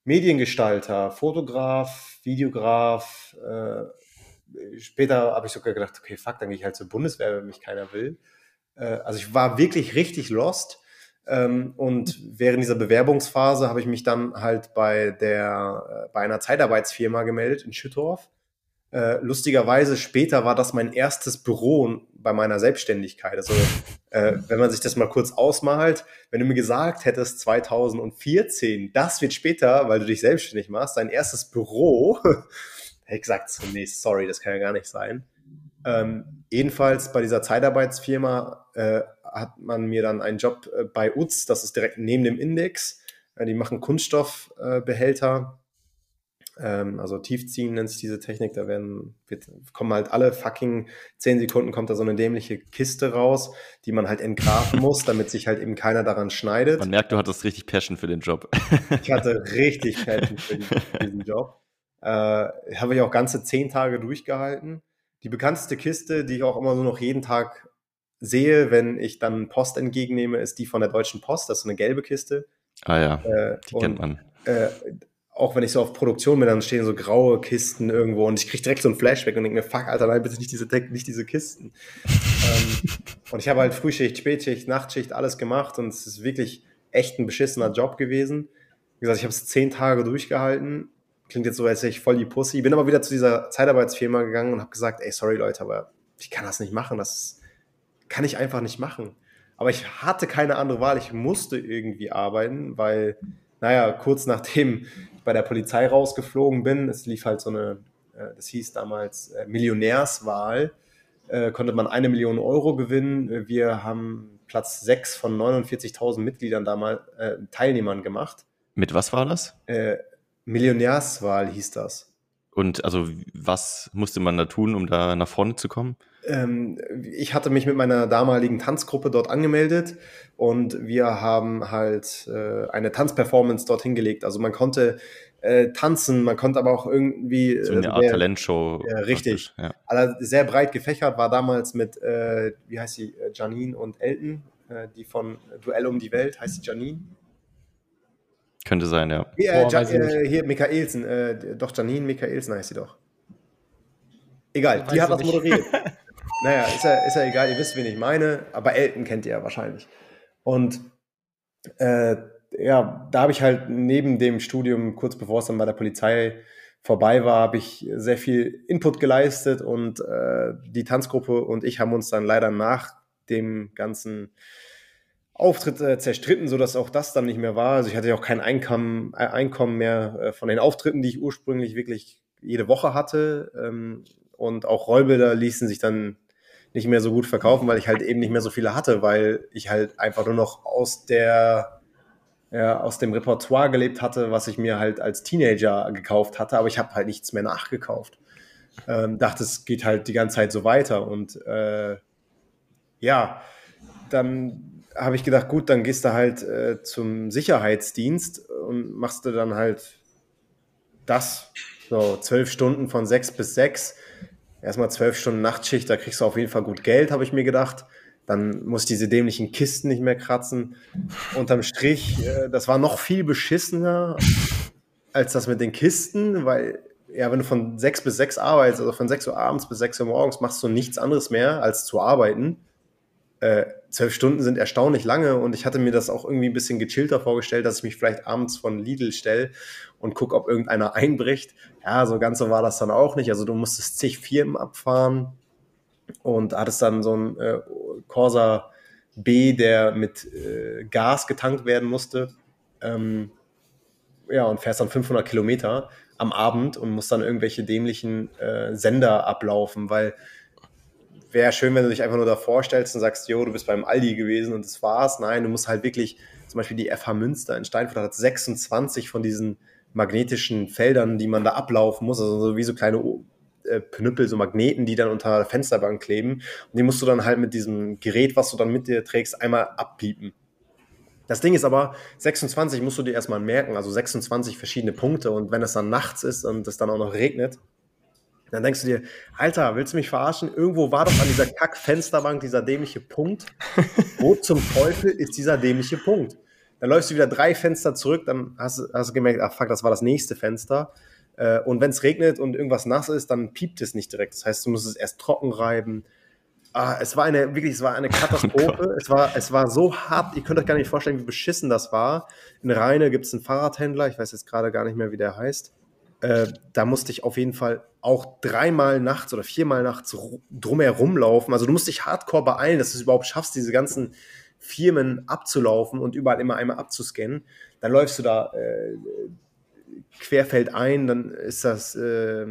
S2: Mediengestalter, Fotograf, Videograf. Äh, später habe ich sogar gedacht, okay, fuck, dann gehe ich halt zur Bundeswehr, wenn mich keiner will. Äh, also ich war wirklich richtig lost. Ähm, und während dieser Bewerbungsphase habe ich mich dann halt bei der, äh, bei einer Zeitarbeitsfirma gemeldet in Schüttorf äh, lustigerweise später war das mein erstes Büro bei meiner Selbstständigkeit. Also äh, wenn man sich das mal kurz ausmalt, wenn du mir gesagt hättest 2014, das wird später, weil du dich selbstständig machst, dein erstes Büro, hätte ich gesagt, nee, sorry, das kann ja gar nicht sein. Ähm, jedenfalls bei dieser Zeitarbeitsfirma äh, hat man mir dann einen Job äh, bei UZ, das ist direkt neben dem Index. Äh, die machen Kunststoffbehälter ähm, also tiefziehen nennt sich diese Technik, da werden, wird, kommen halt alle fucking zehn Sekunden kommt da so eine dämliche Kiste raus, die man halt entgrafen muss, damit sich halt eben keiner daran schneidet.
S1: Man merkt, du hattest richtig Passion für den Job.
S2: ich hatte richtig Passion für, diesen Job. Äh, habe ich auch ganze zehn Tage durchgehalten. Die bekannteste Kiste, die ich auch immer so noch jeden Tag sehe, wenn ich dann Post entgegennehme, ist die von der Deutschen Post. Das ist so eine gelbe Kiste.
S1: Ah ja, äh, die kennt man.
S2: Äh, auch wenn ich so auf Produktion bin, dann stehen so graue Kisten irgendwo und ich kriege direkt so ein Flashback und denke mir, fuck, Alter, nein, bitte nicht diese, nicht diese Kisten. ähm, und ich habe halt Frühschicht, Spätschicht, Nachtschicht, alles gemacht und es ist wirklich echt ein beschissener Job gewesen. Wie gesagt, ich habe es zehn Tage durchgehalten. Klingt jetzt so, als wäre ich voll die Pussy. Bin aber wieder zu dieser Zeitarbeitsfirma gegangen und habe gesagt, ey, sorry Leute, aber ich kann das nicht machen. Das kann ich einfach nicht machen. Aber ich hatte keine andere Wahl. Ich musste irgendwie arbeiten, weil, naja, kurz nachdem bei der Polizei rausgeflogen bin. Es lief halt so eine, äh, das hieß damals äh, Millionärswahl, äh, konnte man eine Million Euro gewinnen. Wir haben Platz 6 von 49.000 Mitgliedern damals, äh, Teilnehmern gemacht.
S1: Mit was war das?
S2: Äh, Millionärswahl hieß das.
S1: Und also was musste man da tun, um da nach vorne zu kommen?
S2: Ähm, ich hatte mich mit meiner damaligen Tanzgruppe dort angemeldet und wir haben halt äh, eine Tanzperformance dort hingelegt. Also man konnte äh, tanzen, man konnte aber auch irgendwie.
S1: So eine äh, Art der, Talentshow.
S2: Ja, richtig. Ja. Also sehr breit gefächert, war damals mit, äh, wie heißt sie, äh, Janine und Elton, äh, die von Duell um die Welt, heißt sie Janine?
S1: Könnte sein, ja.
S2: Hier, Boah, äh, hier Michaelsen, äh, doch, Janine Michaelsen heißt sie doch. Egal, die hat das moderiert. naja, ist ja, ist ja egal, ihr wisst, wen ich meine, aber Elton kennt ihr ja wahrscheinlich. Und äh, ja, da habe ich halt neben dem Studium, kurz bevor es dann bei der Polizei vorbei war, habe ich sehr viel Input geleistet und äh, die Tanzgruppe und ich haben uns dann leider nach dem ganzen Auftritt äh, zerstritten, sodass auch das dann nicht mehr war. Also ich hatte ja auch kein Einkommen, äh, Einkommen mehr äh, von den Auftritten, die ich ursprünglich wirklich jede Woche hatte. Ähm, und auch Rollbilder ließen sich dann nicht mehr so gut verkaufen, weil ich halt eben nicht mehr so viele hatte, weil ich halt einfach nur noch aus der ja, aus dem Repertoire gelebt hatte, was ich mir halt als Teenager gekauft hatte, aber ich habe halt nichts mehr nachgekauft. Ähm, dachte, es geht halt die ganze Zeit so weiter und äh, ja, dann habe ich gedacht, gut, dann gehst du halt äh, zum Sicherheitsdienst und machst du dann halt das, so zwölf Stunden von sechs bis sechs. Erstmal zwölf Stunden Nachtschicht, da kriegst du auf jeden Fall gut Geld, habe ich mir gedacht. Dann muss diese dämlichen Kisten nicht mehr kratzen. Unterm Strich, äh, das war noch viel beschissener als das mit den Kisten, weil ja, wenn du von sechs bis sechs arbeitest, also von sechs Uhr abends bis sechs Uhr morgens, machst du nichts anderes mehr als zu arbeiten. Äh, zwölf Stunden sind erstaunlich lange und ich hatte mir das auch irgendwie ein bisschen gechillter vorgestellt, dass ich mich vielleicht abends von Lidl stelle und gucke, ob irgendeiner einbricht. Ja, so ganz so war das dann auch nicht. Also du musstest zig Firmen abfahren und hattest dann so einen äh, Corsa B, der mit äh, Gas getankt werden musste. Ähm, ja, und fährst dann 500 Kilometer am Abend und musst dann irgendwelche dämlichen äh, Sender ablaufen, weil wäre schön, wenn du dich einfach nur da vorstellst und sagst, jo, du bist beim Aldi gewesen und das war's. Nein, du musst halt wirklich, zum Beispiel die FH Münster in Steinfurt hat 26 von diesen magnetischen Feldern, die man da ablaufen muss, also so wie so kleine äh, Pnüppel, so Magneten, die dann unter der Fensterbank kleben. Und die musst du dann halt mit diesem Gerät, was du dann mit dir trägst, einmal abpiepen. Das Ding ist aber, 26 musst du dir erstmal merken, also 26 verschiedene Punkte. Und wenn es dann nachts ist und es dann auch noch regnet, dann denkst du dir, Alter, willst du mich verarschen? Irgendwo war doch an dieser Kack-Fensterbank dieser dämliche Punkt. Wo zum Teufel ist dieser dämliche Punkt? Dann läufst du wieder drei Fenster zurück, dann hast, hast du gemerkt, ach fuck, das war das nächste Fenster. Äh, und wenn es regnet und irgendwas nass ist, dann piept es nicht direkt. Das heißt, du musst es erst trocken reiben, Ah, es war eine, wirklich, es war eine Katastrophe. Oh es, war, es war so hart, ihr könnt euch gar nicht vorstellen, wie beschissen das war. In Rheine gibt es einen Fahrradhändler, ich weiß jetzt gerade gar nicht mehr, wie der heißt. Äh, da musste ich auf jeden Fall auch dreimal nachts oder viermal nachts drumherum laufen. Also du musst dich hardcore beeilen, dass du es überhaupt schaffst, diese ganzen Firmen abzulaufen und überall immer einmal abzuscannen. Dann läufst du da äh, querfeld ein, dann ist das. Äh,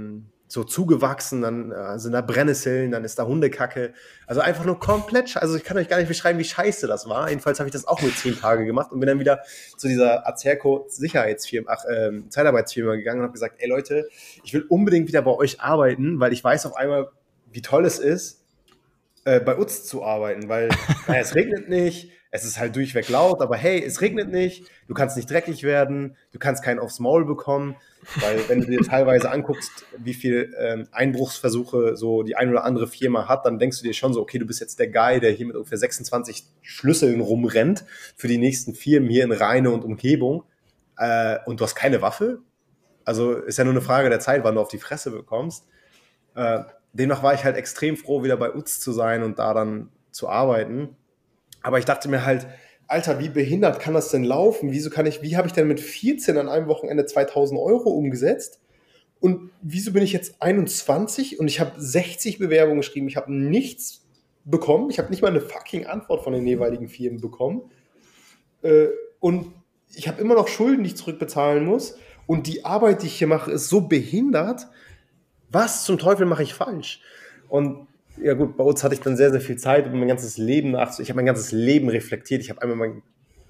S2: so zugewachsen, dann äh, sind da Brennnesseln, dann ist da Hundekacke. Also einfach nur komplett, also ich kann euch gar nicht beschreiben, wie scheiße das war. Jedenfalls habe ich das auch nur zehn Tage gemacht und bin dann wieder zu dieser Acerco Sicherheitsfirma, ach, ähm, Zeitarbeitsfirma gegangen und habe gesagt, ey Leute, ich will unbedingt wieder bei euch arbeiten, weil ich weiß auf einmal, wie toll es ist, äh, bei uns zu arbeiten, weil naja, es regnet nicht, es ist halt durchweg laut, aber hey, es regnet nicht, du kannst nicht dreckig werden, du kannst keinen aufs Maul bekommen, weil wenn du dir teilweise anguckst, wie viel ähm, Einbruchsversuche so die ein oder andere Firma hat, dann denkst du dir schon so, okay, du bist jetzt der Guy, der hier mit ungefähr 26 Schlüsseln rumrennt für die nächsten Firmen hier in Rheine und Umgebung äh, und du hast keine Waffe. Also ist ja nur eine Frage der Zeit, wann du auf die Fresse bekommst. Äh, demnach war ich halt extrem froh, wieder bei UZ zu sein und da dann zu arbeiten. Aber ich dachte mir halt, Alter, wie behindert kann das denn laufen? Wieso kann ich, wie habe ich denn mit 14 an einem Wochenende 2000 Euro umgesetzt? Und wieso bin ich jetzt 21 und ich habe 60 Bewerbungen geschrieben? Ich habe nichts bekommen. Ich habe nicht mal eine fucking Antwort von den jeweiligen Firmen bekommen. Äh, und ich habe immer noch Schulden, die ich zurückbezahlen muss. Und die Arbeit, die ich hier mache, ist so behindert. Was zum Teufel mache ich falsch? Und ja gut, bei uns hatte ich dann sehr, sehr viel Zeit, um mein ganzes Leben nachzu... Ich habe mein ganzes Leben reflektiert. Ich habe einmal mein,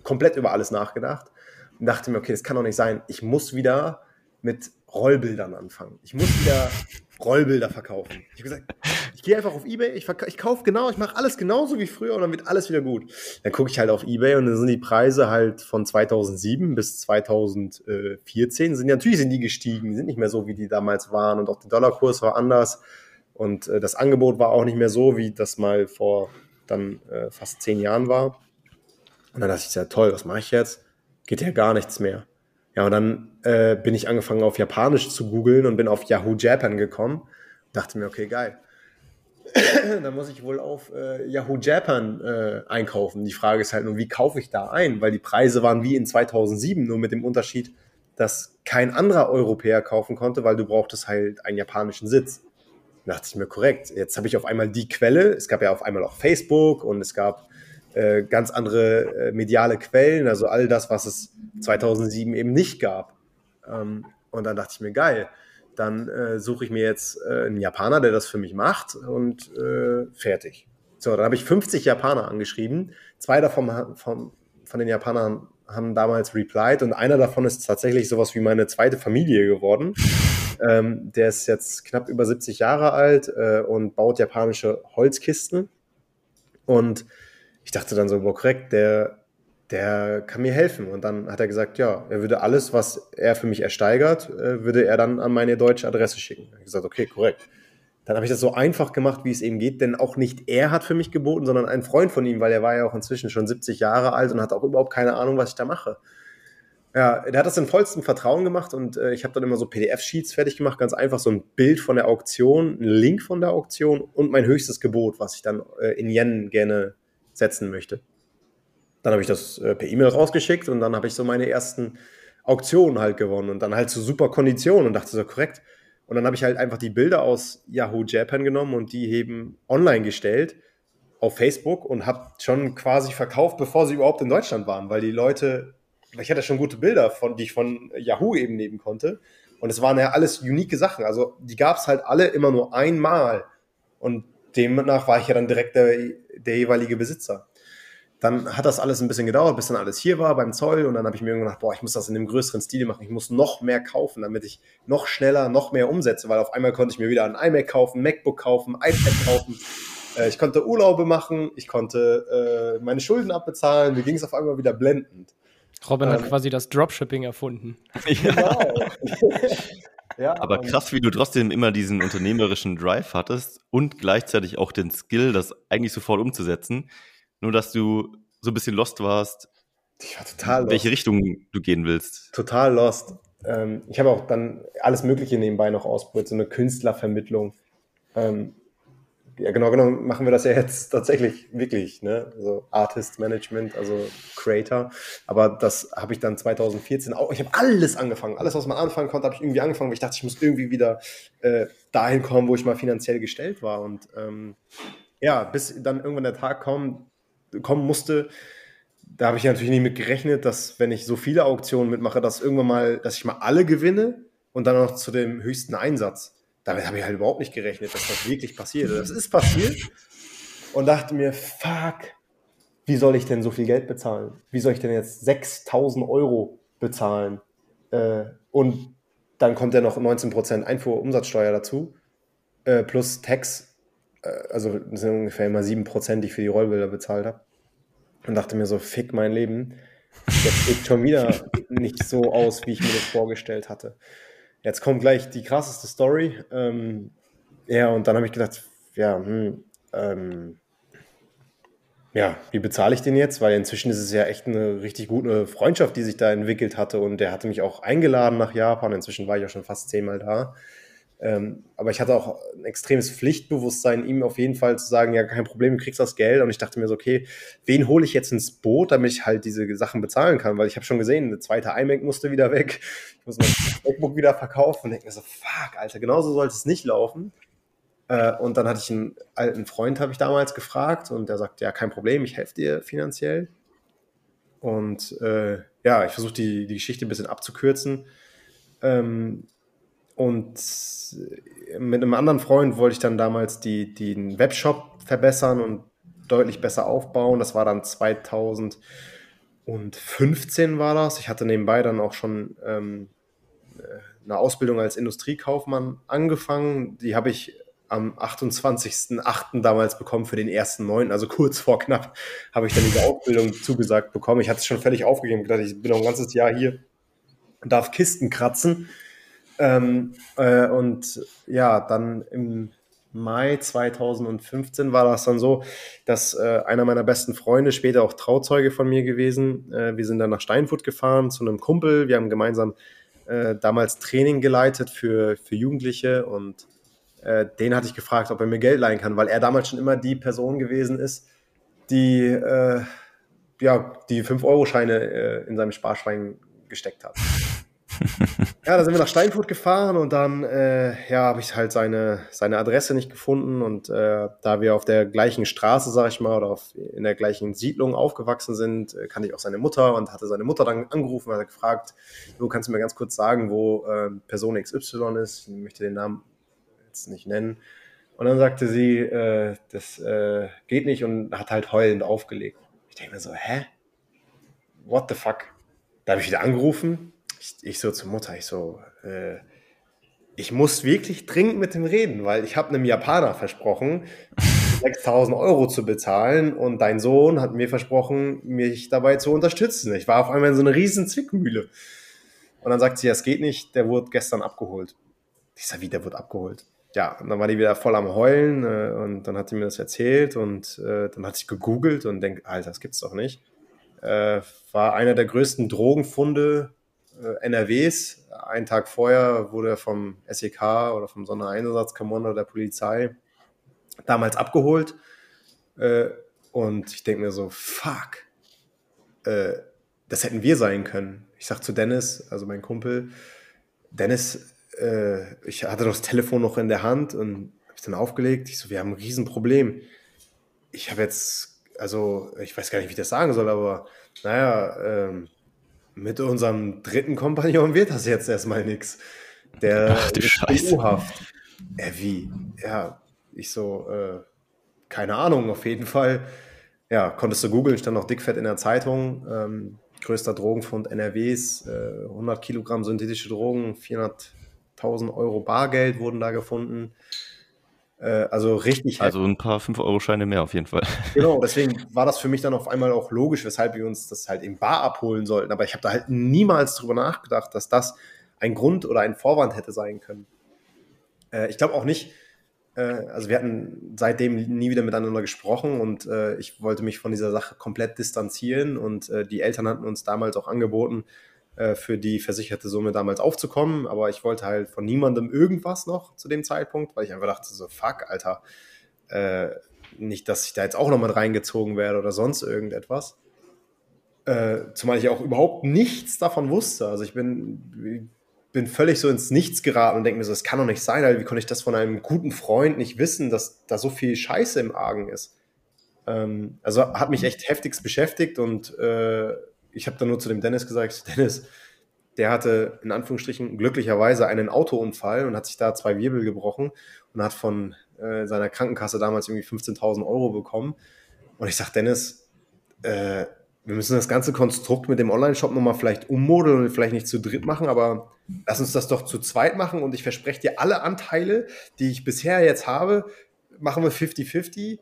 S2: komplett über alles nachgedacht und dachte mir, okay, das kann doch nicht sein. Ich muss wieder mit Rollbildern anfangen. Ich muss wieder Rollbilder verkaufen. Ich habe gesagt, ich gehe einfach auf Ebay, ich, ich kaufe genau, ich mache alles genauso wie früher und dann wird alles wieder gut. Dann gucke ich halt auf Ebay und dann sind die Preise halt von 2007 bis 2014 sind natürlich sind die gestiegen, sind nicht mehr so wie die damals waren und auch der Dollarkurs war anders. Und äh, das Angebot war auch nicht mehr so, wie das mal vor dann äh, fast zehn Jahren war. Und dann dachte ich, ja toll, was mache ich jetzt? Geht ja gar nichts mehr. Ja, und dann äh, bin ich angefangen auf Japanisch zu googeln und bin auf Yahoo Japan gekommen. Dachte mir, okay, geil. dann muss ich wohl auf äh, Yahoo Japan äh, einkaufen. Die Frage ist halt nur, wie kaufe ich da ein? Weil die Preise waren wie in 2007, nur mit dem Unterschied, dass kein anderer Europäer kaufen konnte, weil du brauchtest halt einen japanischen Sitz dachte ich mir, korrekt, jetzt habe ich auf einmal die Quelle. Es gab ja auf einmal auch Facebook und es gab äh, ganz andere äh, mediale Quellen, also all das, was es 2007 eben nicht gab. Ähm, und dann dachte ich mir, geil, dann äh, suche ich mir jetzt äh, einen Japaner, der das für mich macht und äh, fertig. So, dann habe ich 50 Japaner angeschrieben. Zwei davon von, von den Japanern haben damals replied und einer davon ist tatsächlich sowas wie meine zweite Familie geworden. Ähm, der ist jetzt knapp über 70 Jahre alt äh, und baut japanische Holzkisten. Und ich dachte dann so, boah, korrekt, der, der kann mir helfen. Und dann hat er gesagt, ja, er würde alles, was er für mich ersteigert, äh, würde er dann an meine deutsche Adresse schicken. Ich habe gesagt, okay, korrekt. Dann habe ich das so einfach gemacht, wie es eben geht, denn auch nicht er hat für mich geboten, sondern ein Freund von ihm, weil er war ja auch inzwischen schon 70 Jahre alt und hat auch überhaupt keine Ahnung, was ich da mache. Ja, der hat das in vollstem Vertrauen gemacht und äh, ich habe dann immer so PDF-Sheets fertig gemacht, ganz einfach so ein Bild von der Auktion, ein Link von der Auktion und mein höchstes Gebot, was ich dann äh, in Yen gerne setzen möchte. Dann habe ich das äh, per E-Mail rausgeschickt und dann habe ich so meine ersten Auktionen halt gewonnen und dann halt zu so super Konditionen und dachte so, korrekt. Und dann habe ich halt einfach die Bilder aus Yahoo Japan genommen und die eben online gestellt auf Facebook und habe schon quasi verkauft, bevor sie überhaupt in Deutschland waren, weil die Leute ich hatte schon gute Bilder, von, die ich von Yahoo eben nehmen konnte. Und es waren ja alles unique Sachen. Also die gab es halt alle immer nur einmal. Und demnach war ich ja dann direkt der, der jeweilige Besitzer. Dann hat das alles ein bisschen gedauert, bis dann alles hier war beim Zoll. Und dann habe ich mir gedacht, boah, ich muss das in einem größeren Stil machen. Ich muss noch mehr kaufen, damit ich noch schneller, noch mehr umsetze. Weil auf einmal konnte ich mir wieder ein iMac kaufen, MacBook kaufen, iPad kaufen. Äh, ich konnte Urlaube machen, ich konnte äh, meine Schulden abbezahlen. Mir ging es auf einmal wieder blendend.
S3: Robin ähm, hat quasi das Dropshipping erfunden.
S1: Ja. Genau. ja, Aber krass, wie du trotzdem immer diesen unternehmerischen Drive hattest und gleichzeitig auch den Skill, das eigentlich sofort umzusetzen. Nur, dass du so ein bisschen lost warst,
S2: ich war total
S1: lost. welche Richtung du gehen willst.
S2: Total lost. Ähm, ich habe auch dann alles Mögliche nebenbei noch ausprobiert, so eine Künstlervermittlung. Ähm, ja, genau genommen machen wir das ja jetzt tatsächlich wirklich, ne? Also Artist Management, also Creator. Aber das habe ich dann 2014 auch. Ich habe alles angefangen, alles, was man anfangen konnte, habe ich irgendwie angefangen, weil ich dachte, ich muss irgendwie wieder äh, dahin kommen, wo ich mal finanziell gestellt war. Und ähm, ja, bis dann irgendwann der Tag kommen, kommen musste, da habe ich natürlich nicht mit gerechnet, dass wenn ich so viele Auktionen mitmache, dass irgendwann mal, dass ich mal alle gewinne und dann noch zu dem höchsten Einsatz damit habe ich halt überhaupt nicht gerechnet, dass das wirklich passiert. Das ist passiert und dachte mir, fuck, wie soll ich denn so viel Geld bezahlen? Wie soll ich denn jetzt 6000 Euro bezahlen? Äh, und dann kommt ja noch 19% Einfuhrumsatzsteuer dazu, äh, plus Tax, also das sind ungefähr immer 7%, die ich für die Rollbilder bezahlt habe. Und dachte mir so, fick mein Leben. Das sieht schon wieder nicht so aus, wie ich mir das vorgestellt hatte. Jetzt kommt gleich die krasseste Story. Ähm, ja, und dann habe ich gedacht, ja, hm, ähm, ja, wie bezahle ich den jetzt? Weil inzwischen ist es ja echt eine richtig gute Freundschaft, die sich da entwickelt hatte. Und der hatte mich auch eingeladen nach Japan. Inzwischen war ich ja schon fast zehnmal da. Ähm, aber ich hatte auch ein extremes Pflichtbewusstsein, ihm auf jeden Fall zu sagen, ja, kein Problem, du kriegst das Geld. Und ich dachte mir so, okay, wen hole ich jetzt ins Boot, damit ich halt diese Sachen bezahlen kann? Weil ich habe schon gesehen, eine zweite iMac musste wieder weg. Ich muss mein MacBook wieder verkaufen und denke mir so, fuck, Alter, genauso sollte es nicht laufen. Äh, und dann hatte ich einen alten Freund, habe ich damals gefragt, und der sagt, ja, kein Problem, ich helfe dir finanziell. Und äh, ja, ich versuche die, die Geschichte ein bisschen abzukürzen. Ähm, und mit einem anderen Freund wollte ich dann damals die, den Webshop verbessern und deutlich besser aufbauen. Das war dann 2015 war das. Ich hatte nebenbei dann auch schon ähm, eine Ausbildung als Industriekaufmann angefangen. Die habe ich am 28.08. damals bekommen für den ersten Neunten, also kurz vor knapp, habe ich dann diese Ausbildung zugesagt bekommen. Ich hatte es schon völlig aufgegeben, ich dachte, ich bin noch ein ganzes Jahr hier und darf Kisten kratzen. Ähm, äh, und ja, dann im Mai 2015 war das dann so, dass äh, einer meiner besten Freunde, später auch Trauzeuge von mir gewesen, äh, wir sind dann nach Steinfurt gefahren zu einem Kumpel. Wir haben gemeinsam äh, damals Training geleitet für, für Jugendliche und äh, den hatte ich gefragt, ob er mir Geld leihen kann, weil er damals schon immer die Person gewesen ist, die äh, ja, die 5-Euro-Scheine in seinem Sparschwein gesteckt hat. ja, da sind wir nach Steinfurt gefahren und dann äh, ja, habe ich halt seine, seine Adresse nicht gefunden und äh, da wir auf der gleichen Straße, sag ich mal, oder auf, in der gleichen Siedlung aufgewachsen sind, äh, kannte ich auch seine Mutter und hatte seine Mutter dann angerufen und hat gefragt, du kannst du mir ganz kurz sagen, wo äh, Person XY ist, ich möchte den Namen jetzt nicht nennen. Und dann sagte sie, äh, das äh, geht nicht und hat halt heulend aufgelegt. Ich denke mir so, hä? What the fuck? Da habe ich wieder angerufen, ich, ich so zur Mutter, ich so, äh, ich muss wirklich dringend mit dem reden, weil ich habe einem Japaner versprochen, 6000 Euro zu bezahlen und dein Sohn hat mir versprochen, mich dabei zu unterstützen. Ich war auf einmal in so einer riesen Zwickmühle. Und dann sagt sie, ja, es geht nicht, der wurde gestern abgeholt. Ich sag, wie, der wurde abgeholt? Ja, und dann war die wieder voll am Heulen äh, und dann hat sie mir das erzählt und äh, dann hat sie gegoogelt und denkt, Alter, das gibt's doch nicht. Äh, war einer der größten Drogenfunde NRWs. Einen Tag vorher wurde er vom SEK oder vom Sondereinsatzkommando der Polizei damals abgeholt. Äh, und ich denke mir so, fuck, äh, das hätten wir sein können. Ich sag zu Dennis, also mein Kumpel, Dennis, äh, ich hatte das Telefon noch in der Hand und habe es dann aufgelegt. Ich so, wir haben ein Riesenproblem. Ich habe jetzt, also ich weiß gar nicht, wie ich das sagen soll, aber naja, ähm, mit unserem dritten Kompagnon wird das jetzt erstmal nichts. Der
S1: Ach, du Scheiße.
S2: haft Äh, wie? Ja, ich so, äh, keine Ahnung, auf jeden Fall. Ja, konntest du googeln, stand noch dickfett in der Zeitung. Ähm, größter Drogenfund NRWs, äh, 100 Kilogramm synthetische Drogen, 400.000 Euro Bargeld wurden da gefunden. Äh, also richtig.
S1: Also ein paar 5-Euro-Scheine mehr auf jeden Fall.
S2: Genau, deswegen war das für mich dann auf einmal auch logisch, weshalb wir uns das halt im Bar abholen sollten. Aber ich habe da halt niemals drüber nachgedacht, dass das ein Grund oder ein Vorwand hätte sein können. Äh, ich glaube auch nicht, äh, also wir hatten seitdem nie wieder miteinander gesprochen und ich wollte mich von dieser Sache komplett distanzieren und die Eltern hatten uns damals auch angeboten, äh, für die versicherte Summe damals aufzukommen, aber ich wollte halt von niemandem irgendwas noch zu dem Zeitpunkt, weil ich einfach dachte so, fuck, Alter, äh, nicht, dass ich da jetzt auch noch mit reingezogen werde oder sonst irgendetwas. Äh, zumal ich auch überhaupt nichts davon wusste. Also ich bin, bin völlig so ins Nichts geraten und denke mir so, das kann doch nicht sein, Alter. wie konnte ich das von einem guten Freund nicht wissen, dass da so viel Scheiße im Argen ist. Ähm, also hat mich echt heftigst beschäftigt und äh, ich habe dann nur zu dem Dennis gesagt, Dennis, der hatte in Anführungsstrichen glücklicherweise einen Autounfall und hat sich da zwei Wirbel gebrochen und hat von äh, seiner Krankenkasse damals irgendwie 15.000 Euro bekommen. Und ich sage, Dennis, äh, wir müssen das ganze Konstrukt mit dem Online-Shop nochmal vielleicht ummodeln und vielleicht nicht zu dritt machen, aber lass uns das doch zu zweit machen und ich verspreche dir alle Anteile, die ich bisher jetzt habe, machen wir 50-50.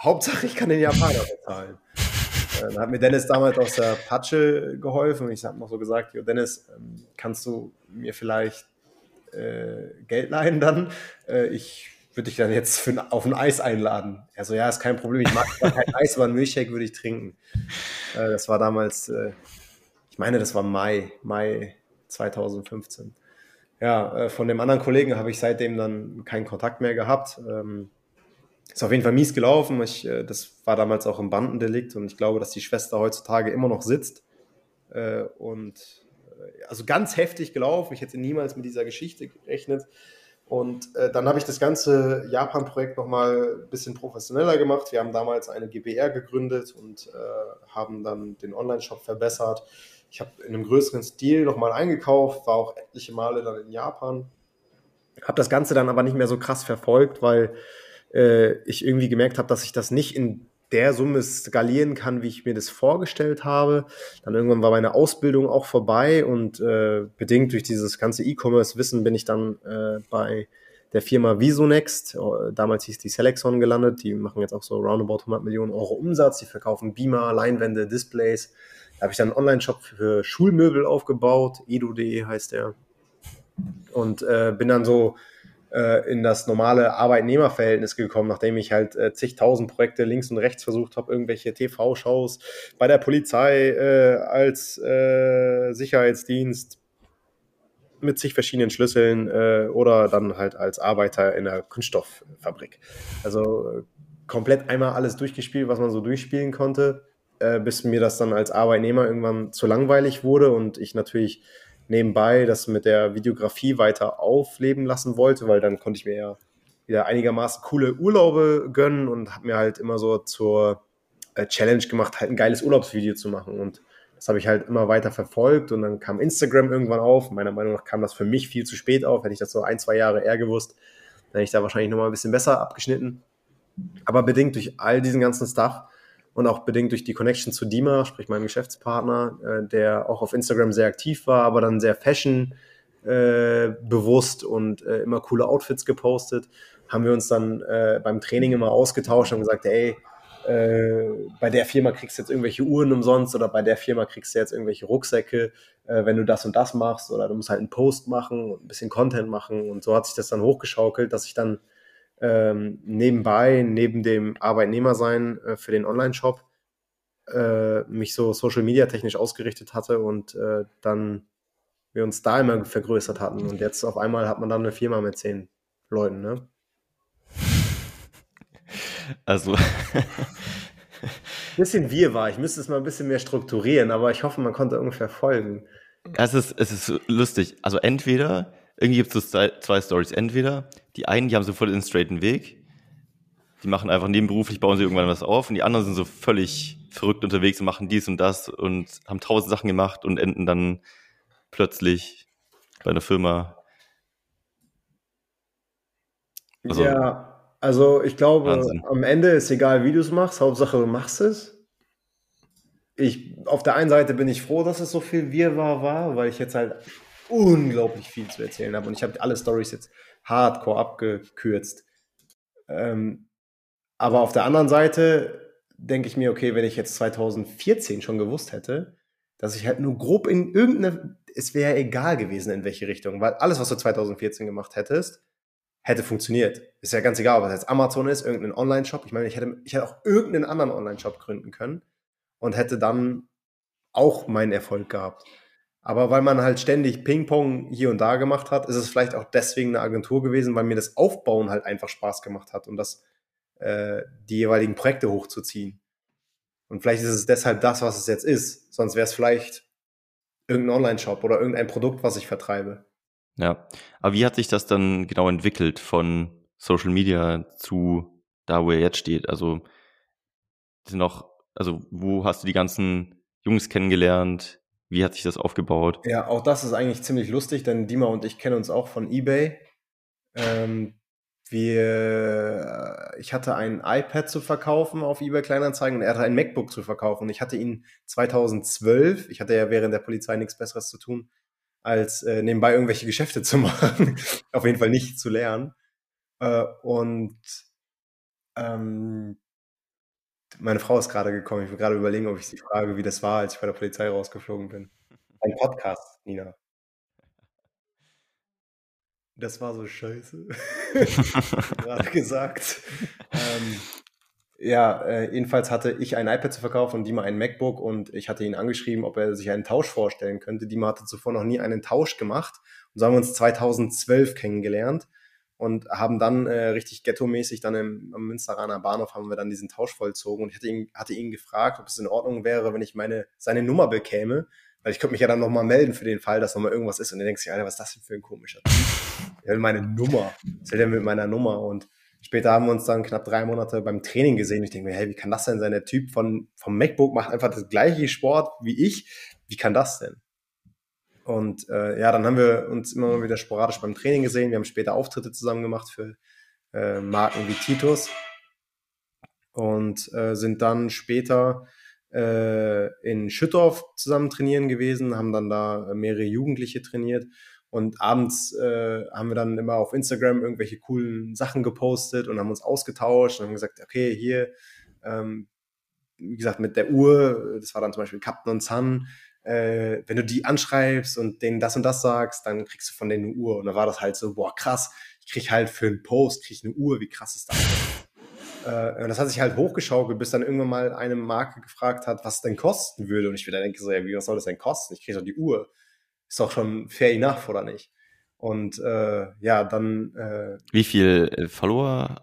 S2: Hauptsache, ich kann den Japaner bezahlen. Dann hat mir Dennis damals aus der Patsche geholfen und ich habe noch so gesagt, Jo Dennis, ähm, kannst du mir vielleicht äh, Geld leihen dann? Äh, ich würde dich dann jetzt für, auf ein Eis einladen. Er so, ja, ist kein Problem, ich mag kein Eis, aber ein Milchshake würde ich trinken. Äh, das war damals, äh, ich meine, das war Mai, Mai 2015. Ja, äh, von dem anderen Kollegen habe ich seitdem dann keinen Kontakt mehr gehabt. Ähm, ist auf jeden Fall mies gelaufen. Ich, äh, das war damals auch ein Bandendelikt und ich glaube, dass die Schwester heutzutage immer noch sitzt. Äh, und äh, also ganz heftig gelaufen. Ich hätte niemals mit dieser Geschichte gerechnet. Und äh, dann habe ich das ganze Japan-Projekt nochmal ein bisschen professioneller gemacht. Wir haben damals eine GBR gegründet und äh, haben dann den Online-Shop verbessert. Ich habe in einem größeren Stil nochmal eingekauft, war auch etliche Male dann in Japan. Habe das Ganze dann aber nicht mehr so krass verfolgt, weil äh, ich irgendwie gemerkt habe, dass ich das nicht in der Summe skalieren kann, wie ich mir das vorgestellt habe. Dann irgendwann war meine Ausbildung auch vorbei und äh, bedingt durch dieses ganze E-Commerce-Wissen bin ich dann äh, bei der Firma Visonext, äh, damals hieß die Selexon gelandet, die machen jetzt auch so roundabout 100 Millionen Euro Umsatz, die verkaufen Beamer, Leinwände, Displays. Da habe ich dann einen Online-Shop für Schulmöbel aufgebaut, edu.de heißt der. Und äh, bin dann so in das normale Arbeitnehmerverhältnis gekommen, nachdem ich halt äh, zigtausend Projekte links und rechts versucht habe, irgendwelche TV-Shows bei der Polizei äh, als äh, Sicherheitsdienst mit zig verschiedenen Schlüsseln äh, oder dann halt als Arbeiter in der Kunststofffabrik. Also äh, komplett einmal alles durchgespielt, was man so durchspielen konnte, bis mir das dann als Arbeitnehmer irgendwann zu langweilig wurde und ich natürlich nebenbei das mit der Videografie weiter aufleben lassen wollte, weil dann konnte ich mir ja wieder einigermaßen coole Urlaube gönnen und habe mir halt immer so zur äh, Challenge gemacht, halt ein geiles Urlaubsvideo zu machen. Und das habe ich halt immer weiter verfolgt und dann kam Instagram irgendwann auf. Meiner Meinung nach kam das für mich viel zu spät auf. Hätte ich das so ein, zwei Jahre eher gewusst, dann hätte ich da wahrscheinlich nochmal ein bisschen besser abgeschnitten. Aber bedingt durch all diesen ganzen Stuff und auch bedingt durch die Connection zu Dima, sprich meinem Geschäftspartner, äh, der auch auf Instagram sehr aktiv war, aber dann sehr fashion äh, bewusst und äh, immer coole Outfits gepostet, haben wir uns dann äh, beim Training immer ausgetauscht und gesagt, ey, äh, bei der Firma kriegst du jetzt irgendwelche Uhren umsonst oder bei der Firma kriegst du jetzt irgendwelche Rucksäcke, äh, wenn du das und das machst oder du musst halt einen Post machen und ein bisschen Content machen. Und so hat sich das dann hochgeschaukelt, dass ich dann ähm, nebenbei, neben dem Arbeitnehmersein äh, für den Online-Shop, äh, mich so Social Media technisch ausgerichtet hatte und äh, dann wir uns da immer vergrößert hatten. Und jetzt auf einmal hat man dann eine Firma mit zehn Leuten, ne?
S1: Also.
S2: bisschen wir war. Ich müsste es mal ein bisschen mehr strukturieren, aber ich hoffe, man konnte ungefähr folgen.
S1: Es ist, es ist lustig. Also entweder, irgendwie gibt es zwei Stories. Entweder die einen, die haben so voll den straighten Weg. Die machen einfach nebenberuflich, bauen sie irgendwann was auf. Und die anderen sind so völlig verrückt unterwegs und machen dies und das und haben tausend Sachen gemacht und enden dann plötzlich bei einer Firma.
S2: Also, ja, also ich glaube, Wahnsinn. am Ende ist egal, wie du es machst, Hauptsache du machst es. Ich, auf der einen Seite bin ich froh, dass es so viel Wirrwarr war, weil ich jetzt halt unglaublich viel zu erzählen habe und ich habe alle Stories jetzt hardcore abgekürzt. Ähm, aber auf der anderen Seite denke ich mir, okay, wenn ich jetzt 2014 schon gewusst hätte, dass ich halt nur grob in irgendeine, es wäre egal gewesen, in welche Richtung, weil alles, was du 2014 gemacht hättest, hätte funktioniert. Ist ja ganz egal, ob es jetzt Amazon ist, irgendein Online-Shop. Ich meine, ich hätte, ich hätte auch irgendeinen anderen Online-Shop gründen können und hätte dann auch meinen Erfolg gehabt. Aber weil man halt ständig Ping-Pong hier und da gemacht hat, ist es vielleicht auch deswegen eine Agentur gewesen, weil mir das Aufbauen halt einfach Spaß gemacht hat und das, äh, die jeweiligen Projekte hochzuziehen. Und vielleicht ist es deshalb das, was es jetzt ist. Sonst wäre es vielleicht irgendein Online-Shop oder irgendein Produkt, was ich vertreibe.
S1: Ja, aber wie hat sich das dann genau entwickelt von Social Media zu da, wo er jetzt steht? Also sind noch, also wo hast du die ganzen Jungs kennengelernt? Wie hat sich das aufgebaut?
S2: Ja, auch das ist eigentlich ziemlich lustig, denn Dima und ich kennen uns auch von eBay. Ähm, wir, ich hatte ein iPad zu verkaufen auf eBay Kleinanzeigen und er hatte ein MacBook zu verkaufen. Und ich hatte ihn 2012, ich hatte ja während der Polizei nichts Besseres zu tun, als äh, nebenbei irgendwelche Geschäfte zu machen. auf jeden Fall nicht zu lernen. Äh, und ähm, meine Frau ist gerade gekommen. Ich will gerade überlegen, ob ich sie frage, wie das war, als ich bei der Polizei rausgeflogen bin. Ein Podcast, Nina. Das war so scheiße. Gerade gesagt. ähm, ja, äh, jedenfalls hatte ich ein iPad zu verkaufen und Dima ein MacBook und ich hatte ihn angeschrieben, ob er sich einen Tausch vorstellen könnte. Dima hatte zuvor noch nie einen Tausch gemacht und so haben wir uns 2012 kennengelernt und haben dann äh, richtig ghetto-mäßig dann im, am Münsteraner Bahnhof haben wir dann diesen Tausch vollzogen und ich hatte ihn, hatte ihn gefragt, ob es in Ordnung wäre, wenn ich meine, seine Nummer bekäme weil ich könnte mich ja dann nochmal melden für den Fall, dass nochmal irgendwas ist. Und dann denkst du, Alter, was ist das denn für ein komischer Typ? Er will meine Nummer. Was will der mit meiner Nummer? Und später haben wir uns dann knapp drei Monate beim Training gesehen. Ich denke mir, hey, wie kann das denn sein? Der Typ von, vom MacBook macht einfach das gleiche Sport wie ich. Wie kann das denn? Und äh, ja, dann haben wir uns immer wieder sporadisch beim Training gesehen. Wir haben später Auftritte zusammen gemacht für äh, Marken wie Titus und äh, sind dann später äh, in Schüttorf zusammen trainieren gewesen, haben dann da mehrere Jugendliche trainiert und abends äh, haben wir dann immer auf Instagram irgendwelche coolen Sachen gepostet und haben uns ausgetauscht und haben gesagt, okay, hier, ähm, wie gesagt, mit der Uhr, das war dann zum Beispiel Captain und Sun, äh, wenn du die anschreibst und denen das und das sagst, dann kriegst du von denen eine Uhr. Und da war das halt so, boah, krass, ich krieg halt für einen Post, krieg ich eine Uhr, wie krass ist das? Äh, und das hat sich halt hochgeschaukelt, bis dann irgendwann mal eine Marke gefragt hat, was es denn kosten würde. Und ich wieder denke so, ja, wie was soll das denn kosten? Ich kriege doch die Uhr. Ist doch schon fair enough, oder nicht? Und äh, ja, dann. Äh,
S1: wie viel äh, Follower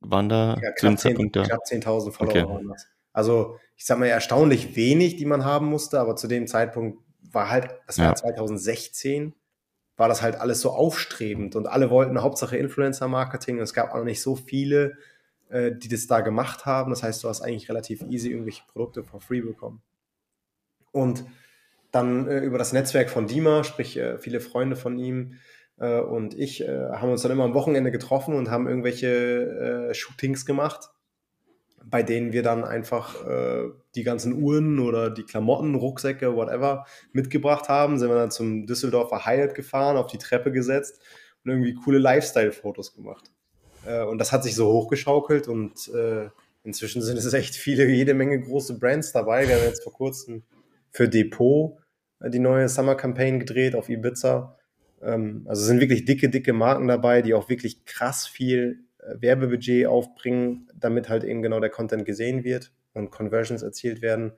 S1: waren da
S2: ja, zu dem Zeitpunkt da? Knapp 10.000 Follower okay. waren das. Also, ich sag mal, erstaunlich wenig, die man haben musste, aber zu dem Zeitpunkt war halt, das war ja. 2016, war das halt alles so aufstrebend und alle wollten Hauptsache Influencer-Marketing und es gab auch noch nicht so viele äh, die das da gemacht haben. Das heißt, du hast eigentlich relativ easy irgendwelche Produkte for free bekommen. Und dann äh, über das Netzwerk von Dima, sprich äh, viele Freunde von ihm äh, und ich, äh, haben uns dann immer am Wochenende getroffen und haben irgendwelche äh, Shootings gemacht, bei denen wir dann einfach die ganzen Uhren oder die Klamotten, Rucksäcke, whatever mitgebracht haben. Sind wir dann zum Düsseldorfer Hyatt gefahren, auf die Treppe gesetzt und irgendwie coole Lifestyle-Fotos gemacht. Äh, und das hat sich so hochgeschaukelt und äh, inzwischen sind es echt viele, jede Menge große Brands dabei. Wir haben jetzt vor kurzem für Depot äh, die neue Summer Campaign gedreht auf Ibiza. Ähm, also sind wirklich dicke, dicke Marken dabei, die auch wirklich krass viel äh, Werbebudget aufbringen, damit halt eben genau der Content gesehen wird und Conversions erzielt werden.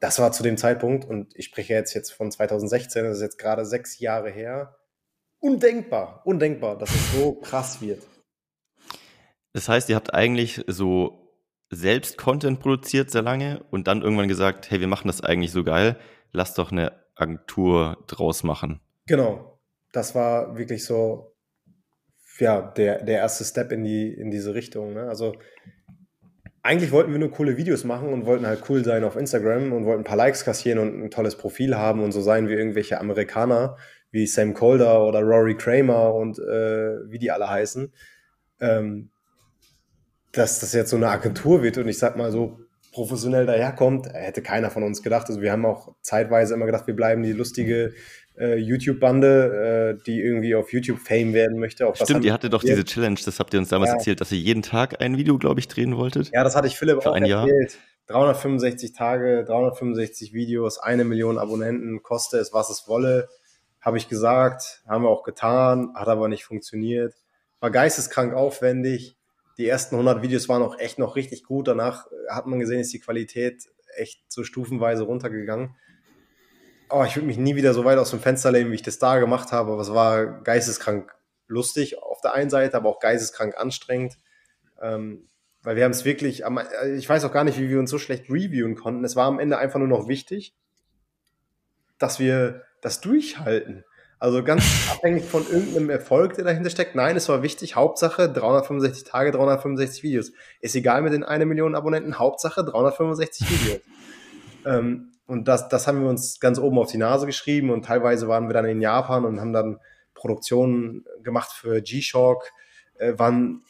S2: das war zu dem Zeitpunkt, und ich spreche jetzt, jetzt von 2016, das ist jetzt gerade sechs Jahre her, undenkbar, undenkbar, dass es so krass wird.
S1: Das heißt, ihr habt eigentlich so selbst Content produziert sehr lange und dann irgendwann gesagt, hey, wir machen das eigentlich so geil, lass doch eine Agentur draus machen.
S2: Genau. Das war wirklich so, ja, der, der erste Step in, die, in diese Richtung. Ne? Also eigentlich wollten wir nur coole Videos machen und wollten halt cool sein auf Instagram und wollten ein paar Likes kassieren und ein tolles Profil haben und so sein wie irgendwelche Amerikaner wie Sam Calder oder Rory Kramer und äh, wie die alle heißen. Ähm, dass das jetzt so eine Agentur wird und ich sag mal so professionell daherkommt, hätte keiner von uns gedacht. Also wir haben auch zeitweise immer gedacht, wir bleiben die lustige äh, YouTube-Bande, äh, die irgendwie auf YouTube Fame werden möchte. Auch
S1: Stimmt, ihr hattet doch diese Challenge, das habt ihr uns damals ja. erzählt, dass ihr jeden Tag ein Video, glaube ich, drehen wolltet.
S2: Ja, das hatte ich Philipp auch ein erzählt. Jahr. 365 Tage, 365 Videos, eine Million Abonnenten, koste es, was es wolle, habe ich gesagt, haben wir auch getan, hat aber nicht funktioniert. War geisteskrank aufwendig. Die ersten 100 Videos waren auch echt noch richtig gut. Danach hat man gesehen, ist die Qualität echt so stufenweise runtergegangen oh, ich würde mich nie wieder so weit aus dem Fenster lehnen, wie ich das da gemacht habe, aber es war geisteskrank lustig auf der einen Seite, aber auch geisteskrank anstrengend. Ähm, weil wir haben es wirklich, ich weiß auch gar nicht, wie wir uns so schlecht reviewen konnten. Es war am Ende einfach nur noch wichtig, dass wir das durchhalten. Also ganz abhängig von irgendeinem Erfolg, der dahinter steckt. Nein, es war wichtig. Hauptsache 365 Tage, 365 Videos. Ist egal mit den eine Million Abonnenten. Hauptsache 365 Videos. ähm, und das, das haben wir uns ganz oben auf die Nase geschrieben und teilweise waren wir dann in Japan und haben dann Produktionen gemacht für G-Shock, äh, waren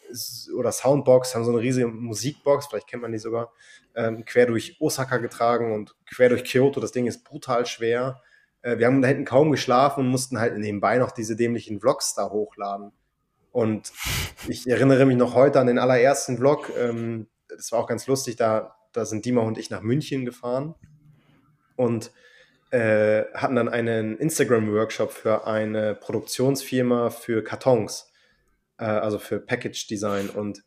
S2: oder Soundbox, haben so eine riesige Musikbox, vielleicht kennt man die sogar, ähm, quer durch Osaka getragen und quer durch Kyoto. Das Ding ist brutal schwer. Äh, wir haben da hinten kaum geschlafen und mussten halt nebenbei noch diese dämlichen Vlogs da hochladen. Und ich erinnere mich noch heute an den allerersten Vlog. Ähm, das war auch ganz lustig, da, da sind Dima und ich nach München gefahren und äh, hatten dann einen Instagram-Workshop für eine Produktionsfirma für Kartons, äh, also für Package Design. Und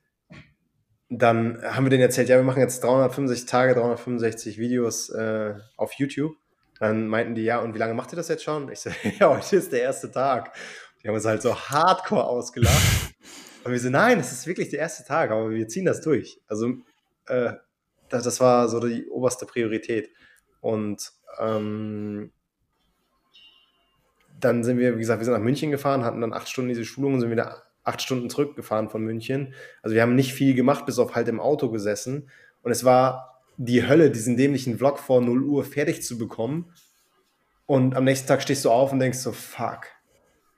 S2: dann haben wir denen erzählt, ja, wir machen jetzt 365 Tage, 365 Videos äh, auf YouTube. Dann meinten die, ja, und wie lange macht ihr das jetzt schon? Ich so, ja, heute ist der erste Tag. Die haben uns halt so hardcore ausgelacht. Und wir so, nein, das ist wirklich der erste Tag, aber wir ziehen das durch. Also, äh, das, das war so die oberste Priorität. Und ähm, dann sind wir, wie gesagt, wir sind nach München gefahren, hatten dann acht Stunden diese Schulung und sind wieder acht Stunden zurückgefahren von München. Also wir haben nicht viel gemacht, bis auf halt im Auto gesessen. Und es war die Hölle, diesen dämlichen Vlog vor 0 Uhr fertig zu bekommen. Und am nächsten Tag stehst du auf und denkst so, fuck,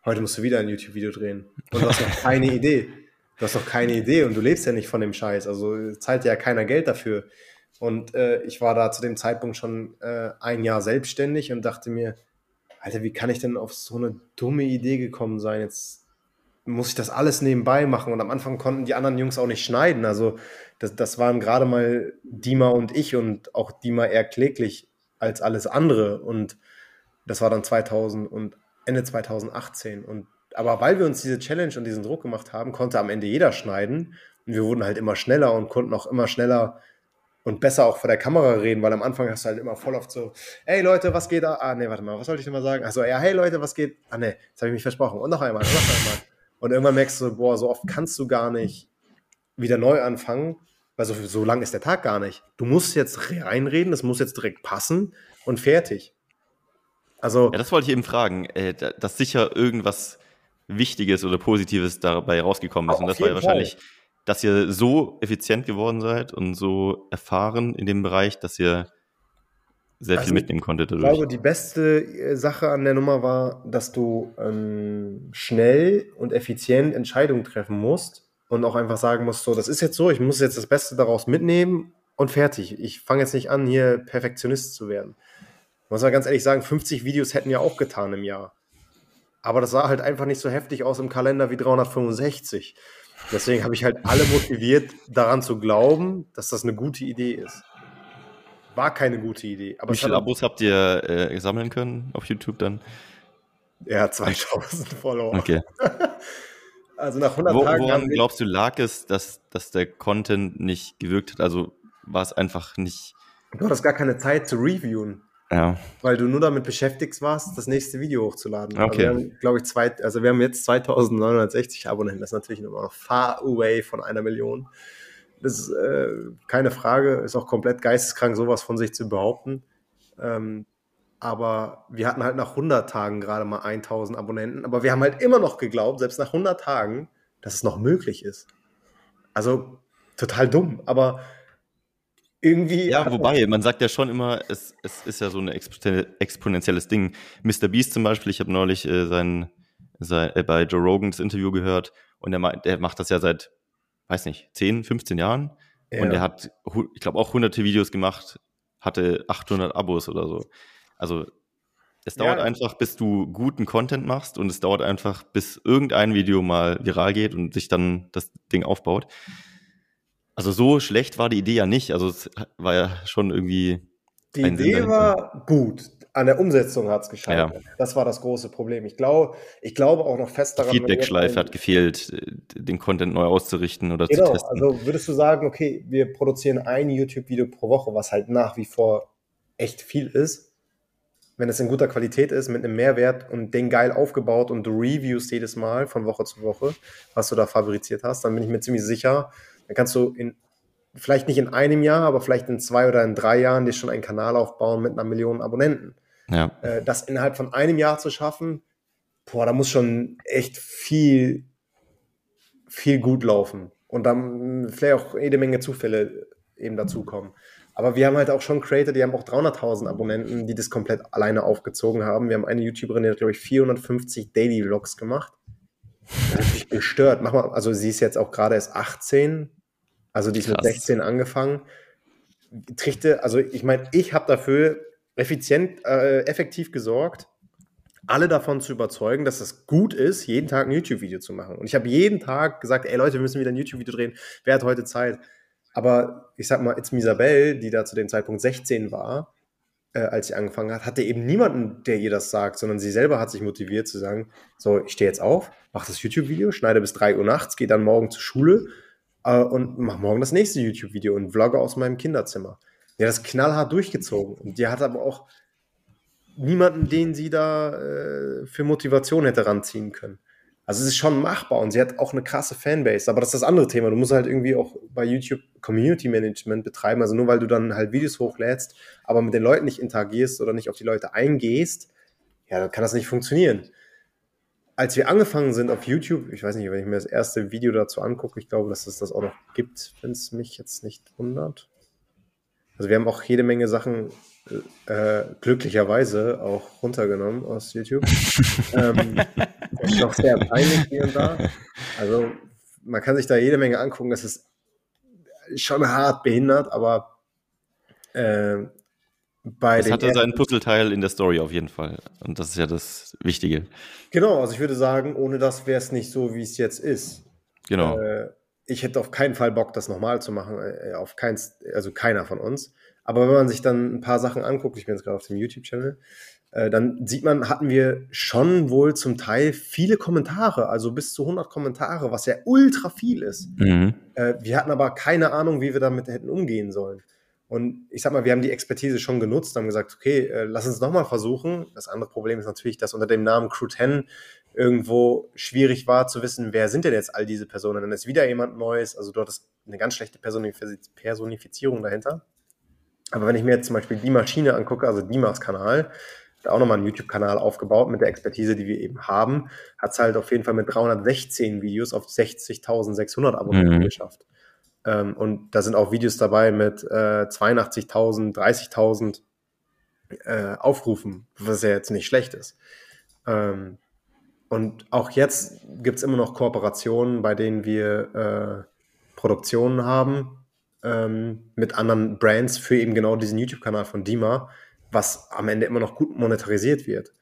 S2: heute musst du wieder ein YouTube-Video drehen. Und du hast noch keine Idee. Du hast doch keine Idee und du lebst ja nicht von dem Scheiß. Also zahlt ja keiner Geld dafür. Und äh, ich war da zu dem Zeitpunkt schon äh, ein Jahr selbstständig und dachte mir, Alter, wie kann ich denn auf so eine dumme Idee gekommen sein? Jetzt muss ich das alles nebenbei machen. Und am Anfang konnten die anderen Jungs auch nicht schneiden. Also das, das waren gerade mal Dima und ich und auch Dima eher kläglich als alles andere. Und das war dann 2000 und Ende 2018. Und aber weil wir uns diese Challenge und diesen Druck gemacht haben, konnte am Ende jeder schneiden. Und wir wurden halt immer schneller und konnten auch immer schneller und besser auch vor der Kamera reden, weil am Anfang hast du halt immer voll oft so, hey Leute, was geht da? Ah, nee, warte mal, was sollte ich denn mal sagen? Also, ja, hey Leute, was geht? Ah, nee, jetzt habe ich mich versprochen. Und noch einmal, und noch einmal. Und irgendwann merkst du, boah, so oft kannst du gar nicht wieder neu anfangen, weil so, so lang ist der Tag gar nicht. Du musst jetzt reinreden, das muss jetzt direkt passen und fertig.
S1: Also. Ja, das wollte ich eben fragen, äh, dass sicher irgendwas Wichtiges oder Positives dabei rausgekommen ist. Und das war ja wahrscheinlich Fall dass ihr so effizient geworden seid und so erfahren in dem Bereich, dass ihr sehr also viel mitnehmen konntet
S2: dadurch. Ich glaube, die beste äh, Sache an der Nummer war, dass du ähm, schnell und effizient Entscheidungen treffen musst und auch einfach sagen musst, so, das ist jetzt so, ich muss jetzt das Beste daraus mitnehmen und fertig. Ich fange jetzt nicht an, hier Perfektionist zu werden. muss man ganz ehrlich sagen, 50 Videos hätten ja auch getan im Jahr. Aber das sah halt einfach nicht so heftig aus im Kalender wie 365. Deswegen habe ich halt alle motiviert, daran zu glauben, dass das eine gute Idee ist. War keine gute Idee.
S1: Aber Wie viele Abos habt ihr äh, sammeln können auf YouTube dann?
S2: Ja, 2000 Follower.
S1: Okay.
S2: also nach 100
S1: Wo, Tagen. Woran glaubst du, lag es, dass, dass der Content nicht gewirkt hat? Also war es einfach nicht
S2: du hattest gar keine Zeit zu reviewen. Ja. Weil du nur damit beschäftigt warst, das nächste Video hochzuladen.
S1: Okay.
S2: Also glaube ich, zwei, also wir haben jetzt 2960 Abonnenten. Das ist natürlich immer noch far away von einer Million. Das ist äh, keine Frage, ist auch komplett geisteskrank, sowas von sich zu behaupten. Ähm, aber wir hatten halt nach 100 Tagen gerade mal 1000 Abonnenten. Aber wir haben halt immer noch geglaubt, selbst nach 100 Tagen, dass es noch möglich ist. Also total dumm. Aber irgendwie.
S1: Ja, wobei, man sagt ja schon immer, es, es ist ja so ein exponentielles Ding. Mr. Beast zum Beispiel, ich habe neulich äh, sein, sein, äh, bei Joe Rogan das Interview gehört und der, der macht das ja seit, weiß nicht, 10, 15 Jahren. Ja. Und er hat, ich glaube, auch hunderte Videos gemacht, hatte 800 Abos oder so. Also es dauert ja. einfach, bis du guten Content machst und es dauert einfach, bis irgendein Video mal viral geht und sich dann das Ding aufbaut. Also so schlecht war die Idee ja nicht. Also es war ja schon irgendwie.
S2: Die Idee war gut. An der Umsetzung hat es gescheitert. Ja. Das war das große Problem. Ich glaube, ich glaube auch noch fest daran.
S1: Feedback-Schleife hat gefehlt, den Content neu auszurichten oder
S2: genau,
S1: zu testen.
S2: Also würdest du sagen, okay, wir produzieren ein YouTube-Video pro Woche, was halt nach wie vor echt viel ist. Wenn es in guter Qualität ist, mit einem Mehrwert und den geil aufgebaut und du reviewst jedes Mal von Woche zu Woche, was du da fabriziert hast, dann bin ich mir ziemlich sicher, dann kannst du in, vielleicht nicht in einem Jahr, aber vielleicht in zwei oder in drei Jahren dir schon einen Kanal aufbauen mit einer Million Abonnenten.
S1: Ja.
S2: Äh, das innerhalb von einem Jahr zu schaffen, boah, da muss schon echt viel, viel gut laufen. Und dann vielleicht auch jede Menge Zufälle eben dazukommen. Aber wir haben halt auch schon Creator, die haben auch 300.000 Abonnenten, die das komplett alleine aufgezogen haben. Wir haben eine YouTuberin, die hat, glaube ich, 450 Daily Vlogs gemacht. Mich gestört. Mach mal, also sie ist jetzt auch gerade erst 18, also die ist Krass. mit 16 angefangen. Trichte, also ich meine, ich habe dafür effizient, äh, effektiv gesorgt, alle davon zu überzeugen, dass es gut ist, jeden Tag ein YouTube-Video zu machen. Und ich habe jeden Tag gesagt, ey Leute, wir müssen wieder ein YouTube-Video drehen. Wer hat heute Zeit? Aber ich sag mal, It's Misabel, die da zu dem Zeitpunkt 16 war, äh, als sie angefangen hat, hatte eben niemanden, der ihr das sagt, sondern sie selber hat sich motiviert zu sagen, so, ich stehe jetzt auf, mache das YouTube-Video, schneide bis 3 Uhr nachts, gehe dann morgen zur Schule äh, und mache morgen das nächste YouTube-Video und vlogge aus meinem Kinderzimmer. Die hat das knallhart durchgezogen. Und die hat aber auch niemanden, den sie da äh, für Motivation hätte ranziehen können. Also es ist schon machbar und sie hat auch eine krasse Fanbase. Aber das ist das andere Thema. Du musst halt irgendwie auch bei YouTube Community Management betreiben. Also nur weil du dann halt Videos hochlädst, aber mit den Leuten nicht interagierst oder nicht auf die Leute eingehst, ja, dann kann das nicht funktionieren. Als wir angefangen sind auf YouTube, ich weiß nicht, wenn ich mir das erste Video dazu angucke, ich glaube, dass es das auch noch gibt, wenn es mich jetzt nicht wundert. Also wir haben auch jede Menge Sachen äh, glücklicherweise auch runtergenommen aus YouTube. ähm, ist noch sehr peinlich hier und da. Also man kann sich da jede Menge angucken. Das ist schon hart behindert, aber äh, bei
S1: Es hatte seinen Puzzleteil in der Story auf jeden Fall. Und das ist ja das Wichtige.
S2: Genau, also ich würde sagen, ohne das wäre es nicht so, wie es jetzt ist.
S1: Genau. Äh,
S2: ich hätte auf keinen Fall Bock, das nochmal zu machen. Äh, auf keins, also keiner von uns. Aber wenn man sich dann ein paar Sachen anguckt, ich bin jetzt gerade auf dem YouTube-Channel, äh, dann sieht man, hatten wir schon wohl zum Teil viele Kommentare, also bis zu 100 Kommentare, was ja ultra viel ist. Mhm. Äh, wir hatten aber keine Ahnung, wie wir damit hätten umgehen sollen. Und ich sag mal, wir haben die Expertise schon genutzt, haben gesagt, okay, äh, lass uns nochmal versuchen. Das andere Problem ist natürlich, dass unter dem Namen Crew 10 irgendwo schwierig war zu wissen, wer sind denn jetzt all diese Personen. Dann ist wieder jemand Neues, also dort ist eine ganz schlechte Personifizierung dahinter. Aber wenn ich mir jetzt zum Beispiel die Maschine angucke, also Dimas Kanal, auch nochmal einen YouTube-Kanal aufgebaut mit der Expertise, die wir eben haben, hat es halt auf jeden Fall mit 316 Videos auf 60.600 Abonnenten mhm. geschafft. Ähm, und da sind auch Videos dabei mit äh, 82.000, 30.000 äh, Aufrufen, was ja jetzt nicht schlecht ist. Ähm, und auch jetzt gibt es immer noch Kooperationen, bei denen wir äh, Produktionen haben, ähm, mit anderen Brands für eben genau diesen YouTube-Kanal von Dima, was am Ende immer noch gut monetarisiert wird.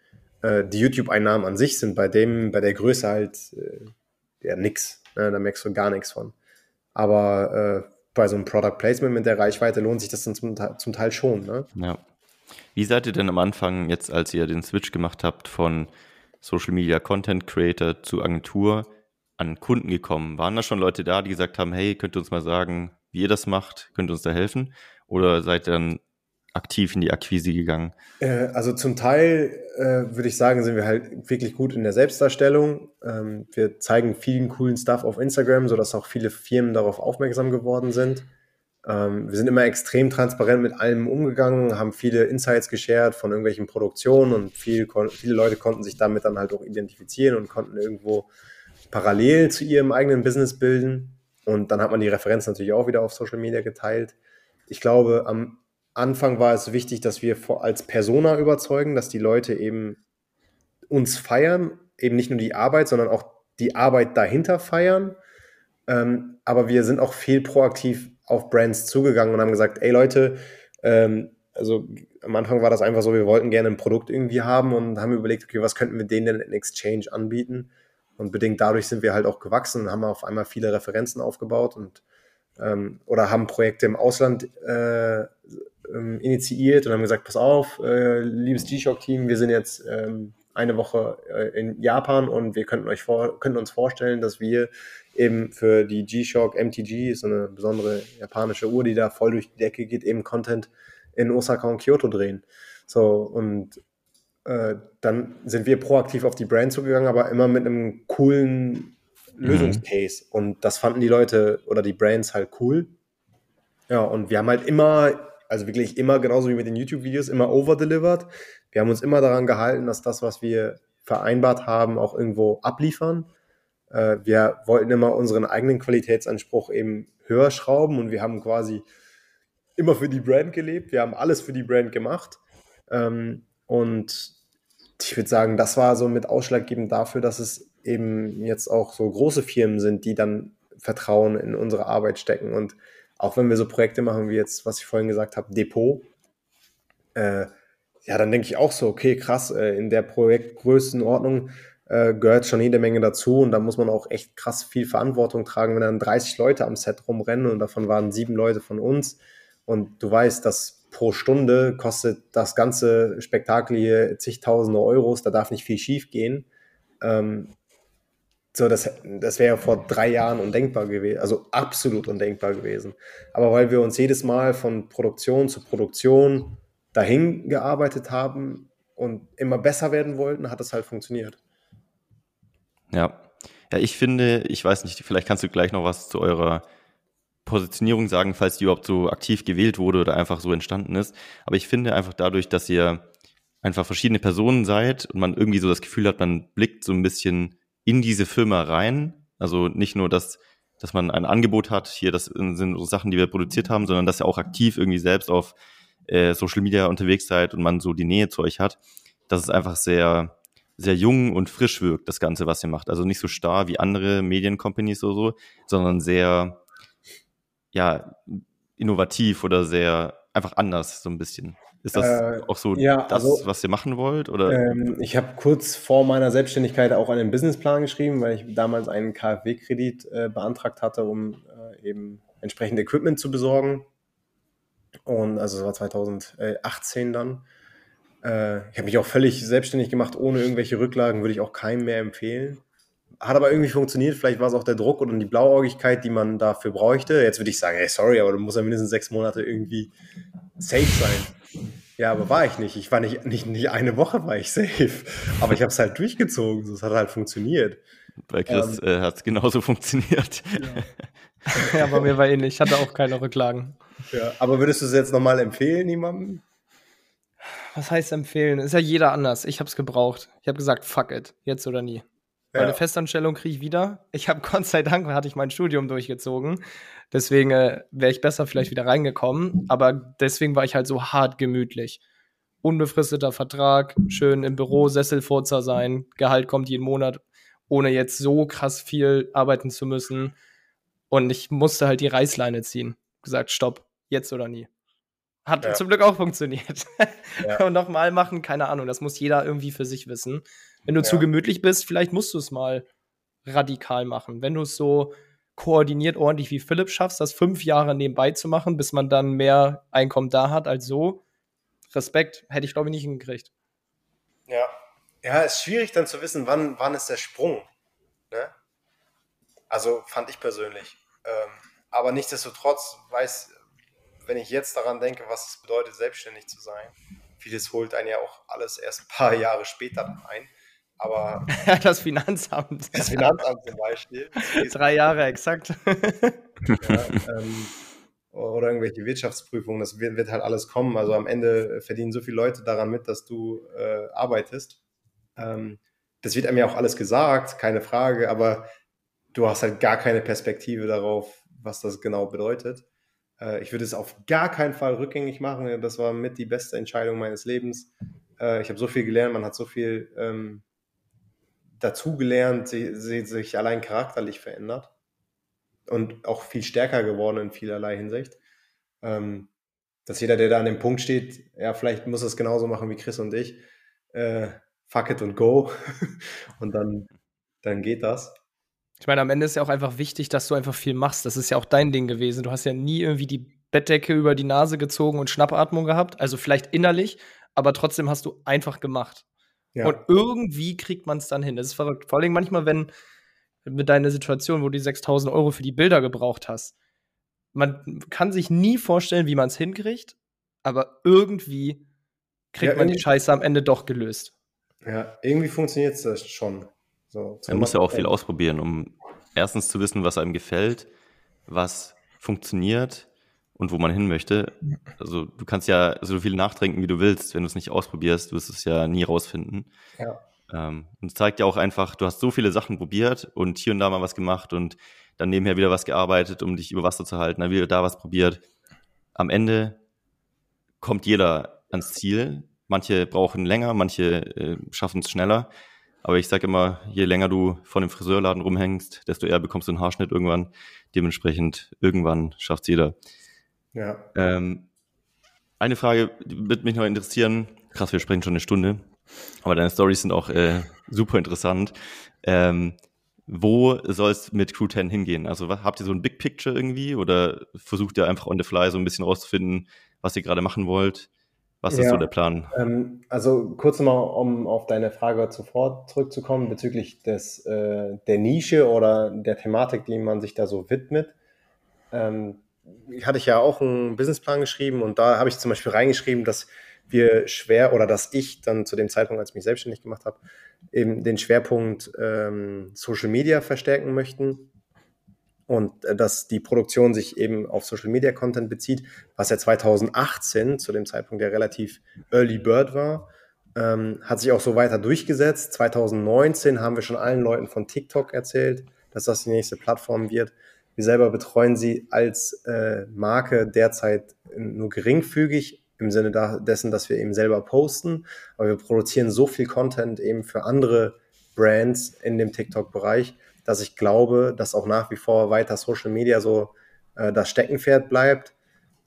S2: Äh, die YouTube-Einnahmen an sich sind bei dem, bei der Größe halt äh, ja nix. Ne? Da merkst du gar nichts von. Aber äh, bei so einem Product Placement mit der Reichweite lohnt sich das dann zum, zum Teil schon. Ne?
S1: Ja. Wie seid ihr denn am Anfang, jetzt als ihr den Switch gemacht habt von Social Media Content Creator zu Agentur, an Kunden gekommen? Waren da schon Leute da, die gesagt haben, hey, könnt ihr uns mal sagen, wie ihr das macht? Könnt ihr uns da helfen? Oder seid ihr dann aktiv in die Akquise gegangen?
S2: Äh, also zum Teil äh, würde ich sagen, sind wir halt wirklich gut in der Selbstdarstellung. Ähm, wir zeigen vielen coolen Stuff auf Instagram, sodass auch viele Firmen darauf aufmerksam geworden sind. Ähm, wir sind immer extrem transparent mit allem umgegangen, haben viele Insights geshared von irgendwelchen Produktionen und viel, viele Leute konnten sich damit dann halt auch identifizieren und konnten irgendwo parallel zu ihrem eigenen Business bilden. Und dann hat man die Referenz natürlich auch wieder auf Social Media geteilt. Ich glaube, am Anfang war es wichtig, dass wir als Persona überzeugen, dass die Leute eben uns feiern, eben nicht nur die Arbeit, sondern auch die Arbeit dahinter feiern. Ähm, aber wir sind auch viel proaktiv auf Brands zugegangen und haben gesagt, ey Leute, ähm, also am Anfang war das einfach so, wir wollten gerne ein Produkt irgendwie haben und haben überlegt, okay, was könnten wir denen denn in Exchange anbieten? Und bedingt dadurch sind wir halt auch gewachsen und haben auf einmal viele Referenzen aufgebaut und ähm, oder haben Projekte im Ausland äh, ähm, initiiert und haben gesagt, pass auf, äh, liebes G-Shock-Team, wir sind jetzt ähm, eine Woche äh, in Japan und wir könnten euch vor, könnten uns vorstellen, dass wir eben für die G-Shock MTG, so eine besondere japanische Uhr, die da voll durch die Decke geht, eben Content in Osaka und Kyoto drehen. So, und äh, dann sind wir proaktiv auf die Brand zugegangen, aber immer mit einem coolen mhm. Lösungscase. Mhm. Und das fanden die Leute oder die Brands halt cool. Ja, und wir haben halt immer, also wirklich immer, genauso wie mit den YouTube-Videos, immer overdelivered. Wir haben uns immer daran gehalten, dass das, was wir vereinbart haben, auch irgendwo abliefern. Äh, wir wollten immer unseren eigenen Qualitätsanspruch eben höher schrauben und wir haben quasi immer für die Brand gelebt. Wir haben alles für die Brand gemacht. Ähm, und ich würde sagen, das war so mit ausschlaggebend dafür, dass es eben jetzt auch so große Firmen sind, die dann Vertrauen in unsere Arbeit stecken. Und auch wenn wir so Projekte machen wie jetzt, was ich vorhin gesagt habe, Depot, äh, ja, dann denke ich auch so, okay, krass, äh, in der Projektgrößenordnung äh, gehört schon jede Menge dazu und da muss man auch echt krass viel Verantwortung tragen, wenn dann 30 Leute am Set rumrennen und davon waren sieben Leute von uns und du weißt, dass pro Stunde kostet das ganze Spektakel hier zigtausende Euros, da darf nicht viel schief gehen. Ähm, so, das, das wäre ja vor drei Jahren undenkbar gewesen, also absolut undenkbar gewesen. Aber weil wir uns jedes Mal von Produktion zu Produktion dahin gearbeitet haben und immer besser werden wollten, hat das halt funktioniert.
S1: Ja. Ja, ich finde, ich weiß nicht, vielleicht kannst du gleich noch was zu eurer Positionierung sagen, falls die überhaupt so aktiv gewählt wurde oder einfach so entstanden ist. Aber ich finde einfach dadurch, dass ihr einfach verschiedene Personen seid und man irgendwie so das Gefühl hat, man blickt so ein bisschen in diese Firma rein. Also nicht nur, dass, dass man ein Angebot hat, hier, das sind so Sachen, die wir produziert haben, sondern dass ihr auch aktiv irgendwie selbst auf äh, Social Media unterwegs seid und man so die Nähe zu euch hat, dass es einfach sehr, sehr jung und frisch wirkt, das Ganze, was ihr macht. Also nicht so starr wie andere Mediencompanies oder so, sondern sehr, ja, innovativ oder sehr einfach anders, so ein bisschen. Ist das äh, auch so ja, das, also, was ihr machen wollt? Oder?
S2: Ähm, ich habe kurz vor meiner Selbstständigkeit auch einen Businessplan geschrieben, weil ich damals einen KfW-Kredit äh, beantragt hatte, um äh, eben entsprechend Equipment zu besorgen. Und also das war 2018 dann. Äh, ich habe mich auch völlig selbstständig gemacht, ohne irgendwelche Rücklagen, würde ich auch keinem mehr empfehlen. Hat aber irgendwie funktioniert, vielleicht war es auch der Druck oder die Blauäugigkeit, die man dafür bräuchte. Jetzt würde ich sagen, hey, sorry, aber du musst ja mindestens sechs Monate irgendwie safe sein. Ja, aber war ich nicht. Ich war nicht, nicht, nicht eine Woche war ich safe. Aber ich habe es halt durchgezogen. Es hat halt funktioniert.
S1: Bei Chris ähm, äh, hat es genauso funktioniert.
S3: Ja. ja, bei mir war ähnlich. Ich hatte auch keine Rücklagen.
S2: Ja, aber würdest du es jetzt nochmal empfehlen, jemandem?
S3: Was heißt empfehlen? Ist ja jeder anders. Ich habe es gebraucht. Ich habe gesagt, fuck it, jetzt oder nie. Ja. Meine Festanstellung kriege ich wieder. Ich habe Gott sei Dank, hatte ich mein Studium durchgezogen. Deswegen äh, wäre ich besser vielleicht wieder reingekommen. Aber deswegen war ich halt so hart gemütlich. Unbefristeter Vertrag, schön im Büro, Sesselfurzer sein, Gehalt kommt jeden Monat, ohne jetzt so krass viel arbeiten zu müssen. Und ich musste halt die Reißleine ziehen. Gesagt, stopp, jetzt oder nie. Hat ja. zum Glück auch funktioniert. Ja. Und nochmal machen, keine Ahnung, das muss jeder irgendwie für sich wissen. Wenn du ja. zu gemütlich bist, vielleicht musst du es mal radikal machen. Wenn du es so koordiniert ordentlich wie Philipp schaffst, das fünf Jahre nebenbei zu machen, bis man dann mehr Einkommen da hat als so, Respekt, hätte ich glaube ich nicht hingekriegt.
S2: Ja. Ja, ist schwierig dann zu wissen, wann, wann ist der Sprung. Ne? Also fand ich persönlich. Ähm, aber nichtsdestotrotz weiß, wenn ich jetzt daran denke, was es bedeutet, selbstständig zu sein, vieles holt einen ja auch alles erst ein paar Jahre später ein. Aber
S3: das Finanzamt.
S2: Das Finanzamt zum Beispiel.
S3: Drei Jahre exakt.
S2: Ja, ähm, oder irgendwelche Wirtschaftsprüfungen, das wird, wird, halt alles kommen. Also am Ende verdienen so viele Leute daran mit, dass du äh, arbeitest. Ähm, das wird einem ja auch alles gesagt, keine Frage, aber du hast halt gar keine Perspektive darauf, was das genau bedeutet. Äh, ich würde es auf gar keinen Fall rückgängig machen. Das war mit die beste Entscheidung meines Lebens. Äh, ich habe so viel gelernt, man hat so viel ähm, dazugelernt, sie, sie, sich allein charakterlich verändert und auch viel stärker geworden in vielerlei Hinsicht. Ähm, dass jeder, der da an dem Punkt steht, ja, vielleicht muss es genauso machen wie Chris und ich. Äh, fuck it und go. und dann, dann geht das.
S3: Ich meine, am Ende ist ja auch einfach wichtig, dass du einfach viel machst. Das ist ja auch dein Ding gewesen. Du hast ja nie irgendwie die Bettdecke über die Nase gezogen und Schnappatmung gehabt. Also vielleicht innerlich, aber trotzdem hast du einfach gemacht. Ja. Und irgendwie kriegt man es dann hin. Das ist verrückt. Vor allem manchmal, wenn mit deiner Situation, wo du die 6000 Euro für die Bilder gebraucht hast. Man kann sich nie vorstellen, wie man es hinkriegt, aber irgendwie kriegt ja, man die Scheiße am Ende doch gelöst.
S2: Ja, irgendwie funktioniert das schon. So,
S1: man muss ja auch viel ausprobieren, um erstens zu wissen, was einem gefällt, was funktioniert und wo man hin möchte. Also du kannst ja so viel nachdenken, wie du willst. Wenn du es nicht ausprobierst, wirst du es ja nie rausfinden. Ja. Ähm, und es zeigt ja auch einfach, du hast so viele Sachen probiert und hier und da mal was gemacht und dann nebenher wieder was gearbeitet, um dich über Wasser zu halten, dann wieder da was probiert. Am Ende kommt jeder ans Ziel. Manche brauchen länger, manche äh, schaffen es schneller. Aber ich sage immer, je länger du vor dem Friseurladen rumhängst, desto eher bekommst du einen Haarschnitt irgendwann. Dementsprechend, irgendwann schafft jeder. Ja. Ähm, eine Frage wird mich noch interessieren. Krass, wir sprechen schon eine Stunde. Aber deine Stories sind auch äh, super interessant. Ähm, wo soll es mit Crew 10 hingehen? Also habt ihr so ein Big Picture irgendwie oder versucht ihr einfach on the fly so ein bisschen rauszufinden, was ihr gerade machen wollt? Was ja, ist so der Plan?
S2: Ähm, also kurz nochmal, um auf deine Frage zuvor zurückzukommen bezüglich des, äh, der Nische oder der Thematik, die man sich da so widmet. Ähm, hatte ich ja auch einen Businessplan geschrieben und da habe ich zum Beispiel reingeschrieben, dass wir schwer oder dass ich dann zu dem Zeitpunkt, als ich mich selbstständig gemacht habe, eben den Schwerpunkt ähm, Social Media verstärken möchten und äh, dass die Produktion sich eben auf Social Media Content bezieht, was ja 2018 zu dem Zeitpunkt der relativ Early Bird war, ähm, hat sich auch so weiter durchgesetzt. 2019 haben wir schon allen Leuten von TikTok erzählt, dass das die nächste Plattform wird. Wir selber betreuen sie als äh, Marke derzeit nur geringfügig im Sinne da, dessen, dass wir eben selber posten, aber wir produzieren so viel Content eben für andere Brands in dem TikTok-Bereich, dass ich glaube, dass auch nach wie vor weiter Social Media so äh, das Steckenpferd bleibt,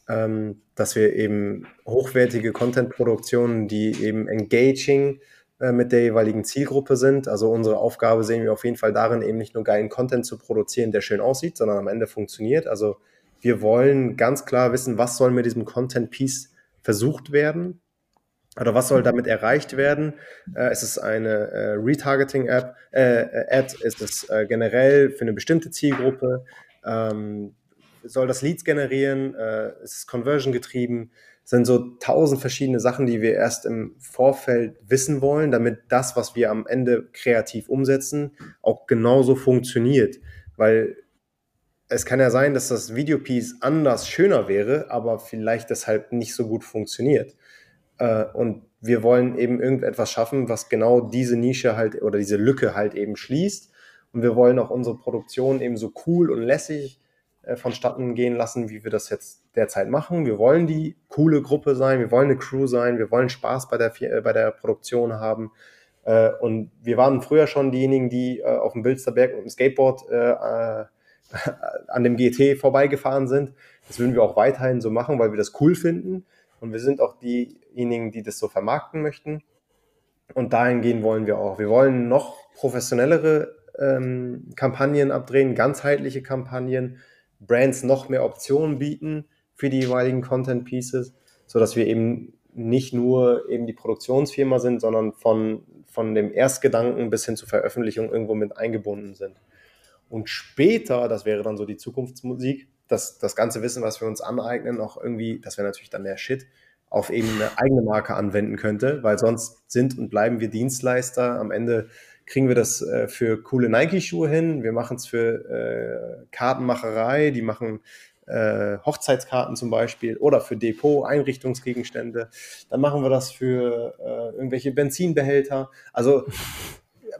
S2: ähm, dass wir eben hochwertige Content-Produktionen, die eben engaging mit der jeweiligen Zielgruppe sind. Also unsere Aufgabe sehen wir auf jeden Fall darin, eben nicht nur geilen Content zu produzieren, der schön aussieht, sondern am Ende funktioniert. Also wir wollen ganz klar wissen, was soll mit diesem Content-Piece versucht werden? Oder was soll damit erreicht werden? Äh, ist es eine äh, Retargeting-App, äh, äh, Ad? Ist es äh, generell für eine bestimmte Zielgruppe? Ähm, soll das Leads generieren? Äh, ist es Conversion getrieben? Sind so tausend verschiedene Sachen, die wir erst im Vorfeld wissen wollen, damit das, was wir am Ende kreativ umsetzen, auch genauso funktioniert. Weil es kann ja sein, dass das Videopiece anders schöner wäre, aber vielleicht deshalb nicht so gut funktioniert. Äh, und wir wollen eben irgendetwas schaffen, was genau diese Nische halt oder diese Lücke halt eben schließt. Und wir wollen auch unsere Produktion eben so cool und lässig äh, vonstatten gehen lassen, wie wir das jetzt derzeit machen. Wir wollen die coole Gruppe sein, wir wollen eine Crew sein, wir wollen Spaß bei der, äh, bei der Produktion haben. und wir waren früher schon diejenigen, die auf dem Bilsterberg mit dem Skateboard an dem GT vorbeigefahren sind. Das würden wir auch weiterhin so machen, weil wir das cool finden. Und wir sind auch diejenigen, die das so vermarkten möchten. Und dahingehend wollen wir auch. Wir wollen noch professionellere ähm, Kampagnen abdrehen, ganzheitliche Kampagnen, Brands noch mehr Optionen bieten für die jeweiligen Content Pieces, sodass wir eben nicht nur eben die Produktionsfirma sind, sondern von, von dem Erstgedanken bis hin zur Veröffentlichung irgendwo mit eingebunden sind. Und später, das wäre dann so die Zukunftsmusik, das, das ganze Wissen, was wir uns aneignen, auch irgendwie, das wäre natürlich dann der Shit, auf eben eine eigene Marke anwenden könnte, weil sonst sind und bleiben wir Dienstleister. Am Ende kriegen wir das äh, für coole Nike-Schuhe hin, wir machen es für äh, Kartenmacherei, die machen äh, Hochzeitskarten zum Beispiel oder für Depot, Einrichtungsgegenstände. Dann machen wir das für äh, irgendwelche Benzinbehälter. Also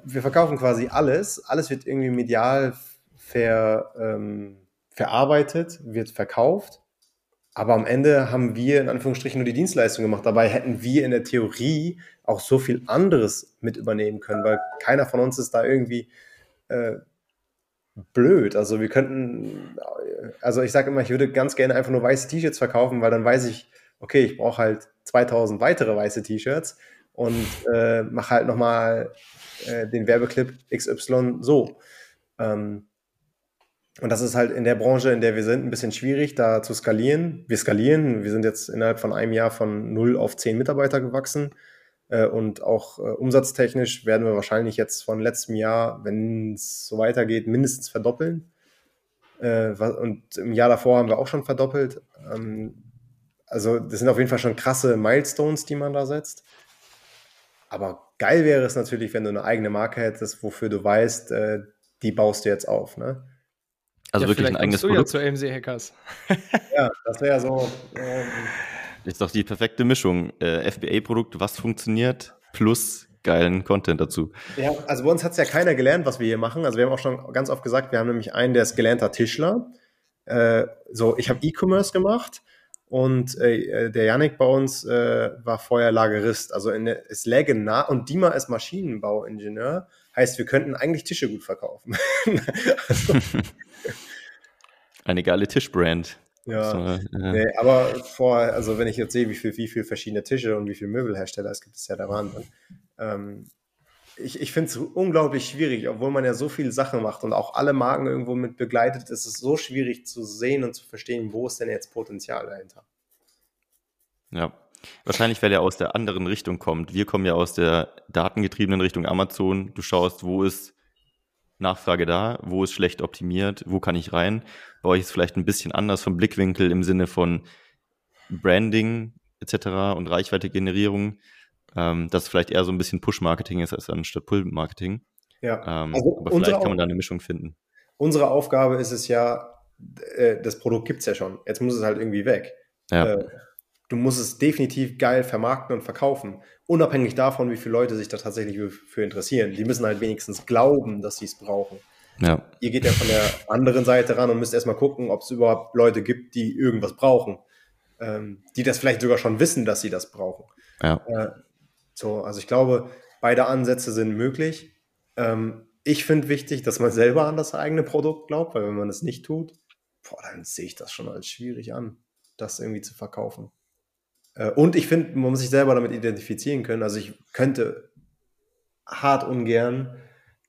S2: wir verkaufen quasi alles. Alles wird irgendwie medial ver, ähm, verarbeitet, wird verkauft. Aber am Ende haben wir in Anführungsstrichen nur die Dienstleistung gemacht. Dabei hätten wir in der Theorie auch so viel anderes mit übernehmen können, weil keiner von uns ist da irgendwie äh, blöd. Also wir könnten, also ich sage immer, ich würde ganz gerne einfach nur weiße T-Shirts verkaufen, weil dann weiß ich, okay, ich brauche halt 2000 weitere weiße T-Shirts und äh, mache halt nochmal äh, den Werbeclip XY so. Ähm, und das ist halt in der Branche, in der wir sind, ein bisschen schwierig, da zu skalieren. Wir skalieren, wir sind jetzt innerhalb von einem Jahr von 0 auf 10 Mitarbeiter gewachsen. Äh, und auch äh, umsatztechnisch werden wir wahrscheinlich jetzt von letztem Jahr, wenn es so weitergeht, mindestens verdoppeln. Äh, und im Jahr davor haben wir auch schon verdoppelt. Ähm, also das sind auf jeden Fall schon krasse Milestones, die man da setzt. Aber geil wäre es natürlich, wenn du eine eigene Marke hättest, wofür du weißt, die baust du jetzt auf. Ne?
S3: Also ja, wirklich ein eigenes du Produkt. Ja zu AMC Hackers.
S2: ja, das wäre so. Ähm,
S1: ist doch die perfekte Mischung. Äh, FBA-Produkt, was funktioniert, plus geilen Content dazu.
S2: Ja, also bei uns hat es ja keiner gelernt, was wir hier machen. Also wir haben auch schon ganz oft gesagt, wir haben nämlich einen, der ist gelernter Tischler. Äh, so, ich habe E-Commerce gemacht und äh, der Yannick bei uns äh, war vorher Lagerist. Also in der, es läge nah und Dima ist Maschinenbauingenieur. Heißt, wir könnten eigentlich Tische gut verkaufen.
S1: also, Eine geile Tischbrand.
S2: Ja, so, äh, nee, aber vor, also wenn ich jetzt sehe, wie viel, wie viel verschiedene Tische und wie viele Möbelhersteller es gibt, ist ja der Wahnsinn. Ähm, ich ich finde es unglaublich schwierig, obwohl man ja so viele Sachen macht und auch alle Marken irgendwo mit begleitet, ist es so schwierig zu sehen und zu verstehen, wo ist denn jetzt Potenzial dahinter.
S1: Ja, wahrscheinlich, weil er aus der anderen Richtung kommt. Wir kommen ja aus der datengetriebenen Richtung Amazon. Du schaust, wo ist Nachfrage da, wo ist schlecht optimiert, wo kann ich rein. Bei euch ist es vielleicht ein bisschen anders vom Blickwinkel im Sinne von Branding etc. und Reichweite-Generierung, ähm, dass vielleicht eher so ein bisschen Push-Marketing ist als anstatt Pull-Marketing.
S2: Ja.
S1: Ähm, also aber vielleicht kann man da eine Mischung finden.
S2: Unsere Aufgabe ist es ja, äh, das Produkt gibt es ja schon. Jetzt muss es halt irgendwie weg.
S1: Ja. Äh,
S2: du musst es definitiv geil vermarkten und verkaufen. Unabhängig davon, wie viele Leute sich da tatsächlich für interessieren. Die müssen halt wenigstens glauben, dass sie es brauchen.
S1: Ja.
S2: Ihr geht ja von der anderen Seite ran und müsst erstmal gucken, ob es überhaupt Leute gibt, die irgendwas brauchen. Ähm, die das vielleicht sogar schon wissen, dass sie das brauchen.
S1: Ja.
S2: Äh, so, also ich glaube, beide Ansätze sind möglich. Ähm, ich finde wichtig, dass man selber an das eigene Produkt glaubt, weil wenn man es nicht tut, boah, dann sehe ich das schon als schwierig an, das irgendwie zu verkaufen. Äh, und ich finde, man muss sich selber damit identifizieren können. Also ich könnte hart ungern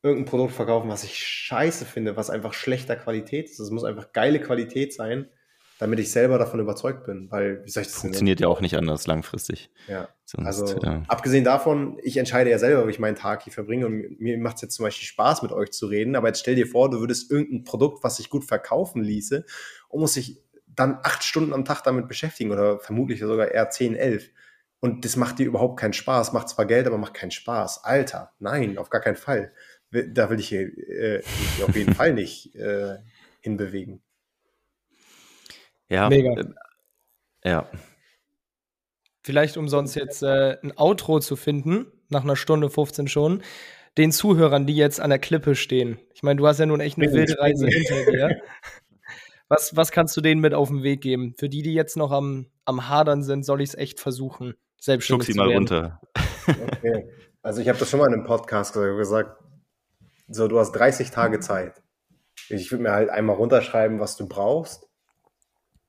S2: irgendein Produkt verkaufen, was ich scheiße finde, was einfach schlechter Qualität ist. Es muss einfach geile Qualität sein, damit ich selber davon überzeugt bin. Weil, wie soll ich das
S1: Funktioniert ja auch nicht anders langfristig.
S2: Ja. Sonst, also, ja. abgesehen davon, ich entscheide ja selber, wie ich meinen Tag hier verbringe. Und mir macht es jetzt zum Beispiel Spaß, mit euch zu reden. Aber jetzt stell dir vor, du würdest irgendein Produkt, was sich gut verkaufen ließe, und muss sich dann acht Stunden am Tag damit beschäftigen oder vermutlich sogar eher zehn, elf. Und das macht dir überhaupt keinen Spaß, macht zwar Geld, aber macht keinen Spaß. Alter, nein, auf gar keinen Fall. Da will ich äh, mich auf jeden Fall nicht äh, hinbewegen.
S1: Ja. Mega. Äh, ja.
S3: Vielleicht umsonst jetzt äh, ein Outro zu finden, nach einer Stunde 15 schon, den Zuhörern, die jetzt an der Klippe stehen. Ich meine, du hast ja nun echt eine wilde Reise hinter dir. Was, was kannst du denen mit auf den Weg geben? Für die, die jetzt noch am, am Hadern sind, soll ich es echt versuchen, selbstständig
S1: Schuck sie mal runter.
S2: Okay. Also ich habe das schon mal in einem Podcast gesagt, so du hast 30 Tage Zeit. Ich würde mir halt einmal runterschreiben, was du brauchst.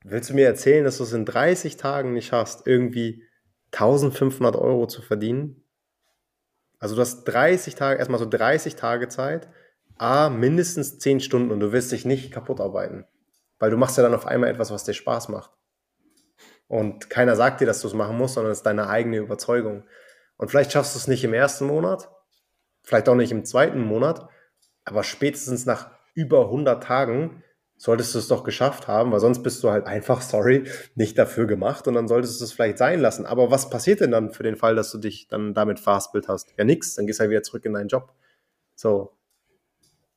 S2: Willst du mir erzählen, dass du es in 30 Tagen nicht hast, irgendwie 1500 Euro zu verdienen? Also du hast 30 Tage, erstmal so 30 Tage Zeit, A, mindestens 10 Stunden und du wirst dich nicht kaputt arbeiten. Weil du machst ja dann auf einmal etwas, was dir Spaß macht. Und keiner sagt dir, dass du es machen musst, sondern es ist deine eigene Überzeugung. Und vielleicht schaffst du es nicht im ersten Monat, vielleicht auch nicht im zweiten Monat, aber spätestens nach über 100 Tagen solltest du es doch geschafft haben, weil sonst bist du halt einfach, sorry, nicht dafür gemacht und dann solltest du es vielleicht sein lassen. Aber was passiert denn dann für den Fall, dass du dich dann damit verhaspelt hast? Ja, nix, dann gehst du halt wieder zurück in deinen Job. So.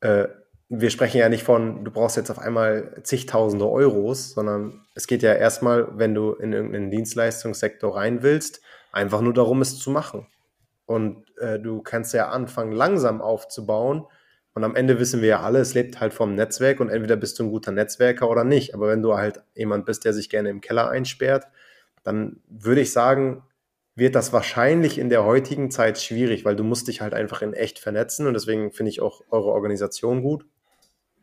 S2: Äh, wir sprechen ja nicht von, du brauchst jetzt auf einmal zigtausende Euros, sondern es geht ja erstmal, wenn du in irgendeinen Dienstleistungssektor rein willst, einfach nur darum, es zu machen. Und äh, du kannst ja anfangen, langsam aufzubauen und am Ende wissen wir ja alle, es lebt halt vom Netzwerk und entweder bist du ein guter Netzwerker oder nicht. Aber wenn du halt jemand bist, der sich gerne im Keller einsperrt, dann würde ich sagen, wird das wahrscheinlich in der heutigen Zeit schwierig, weil du musst dich halt einfach in echt vernetzen und deswegen finde ich auch eure Organisation gut.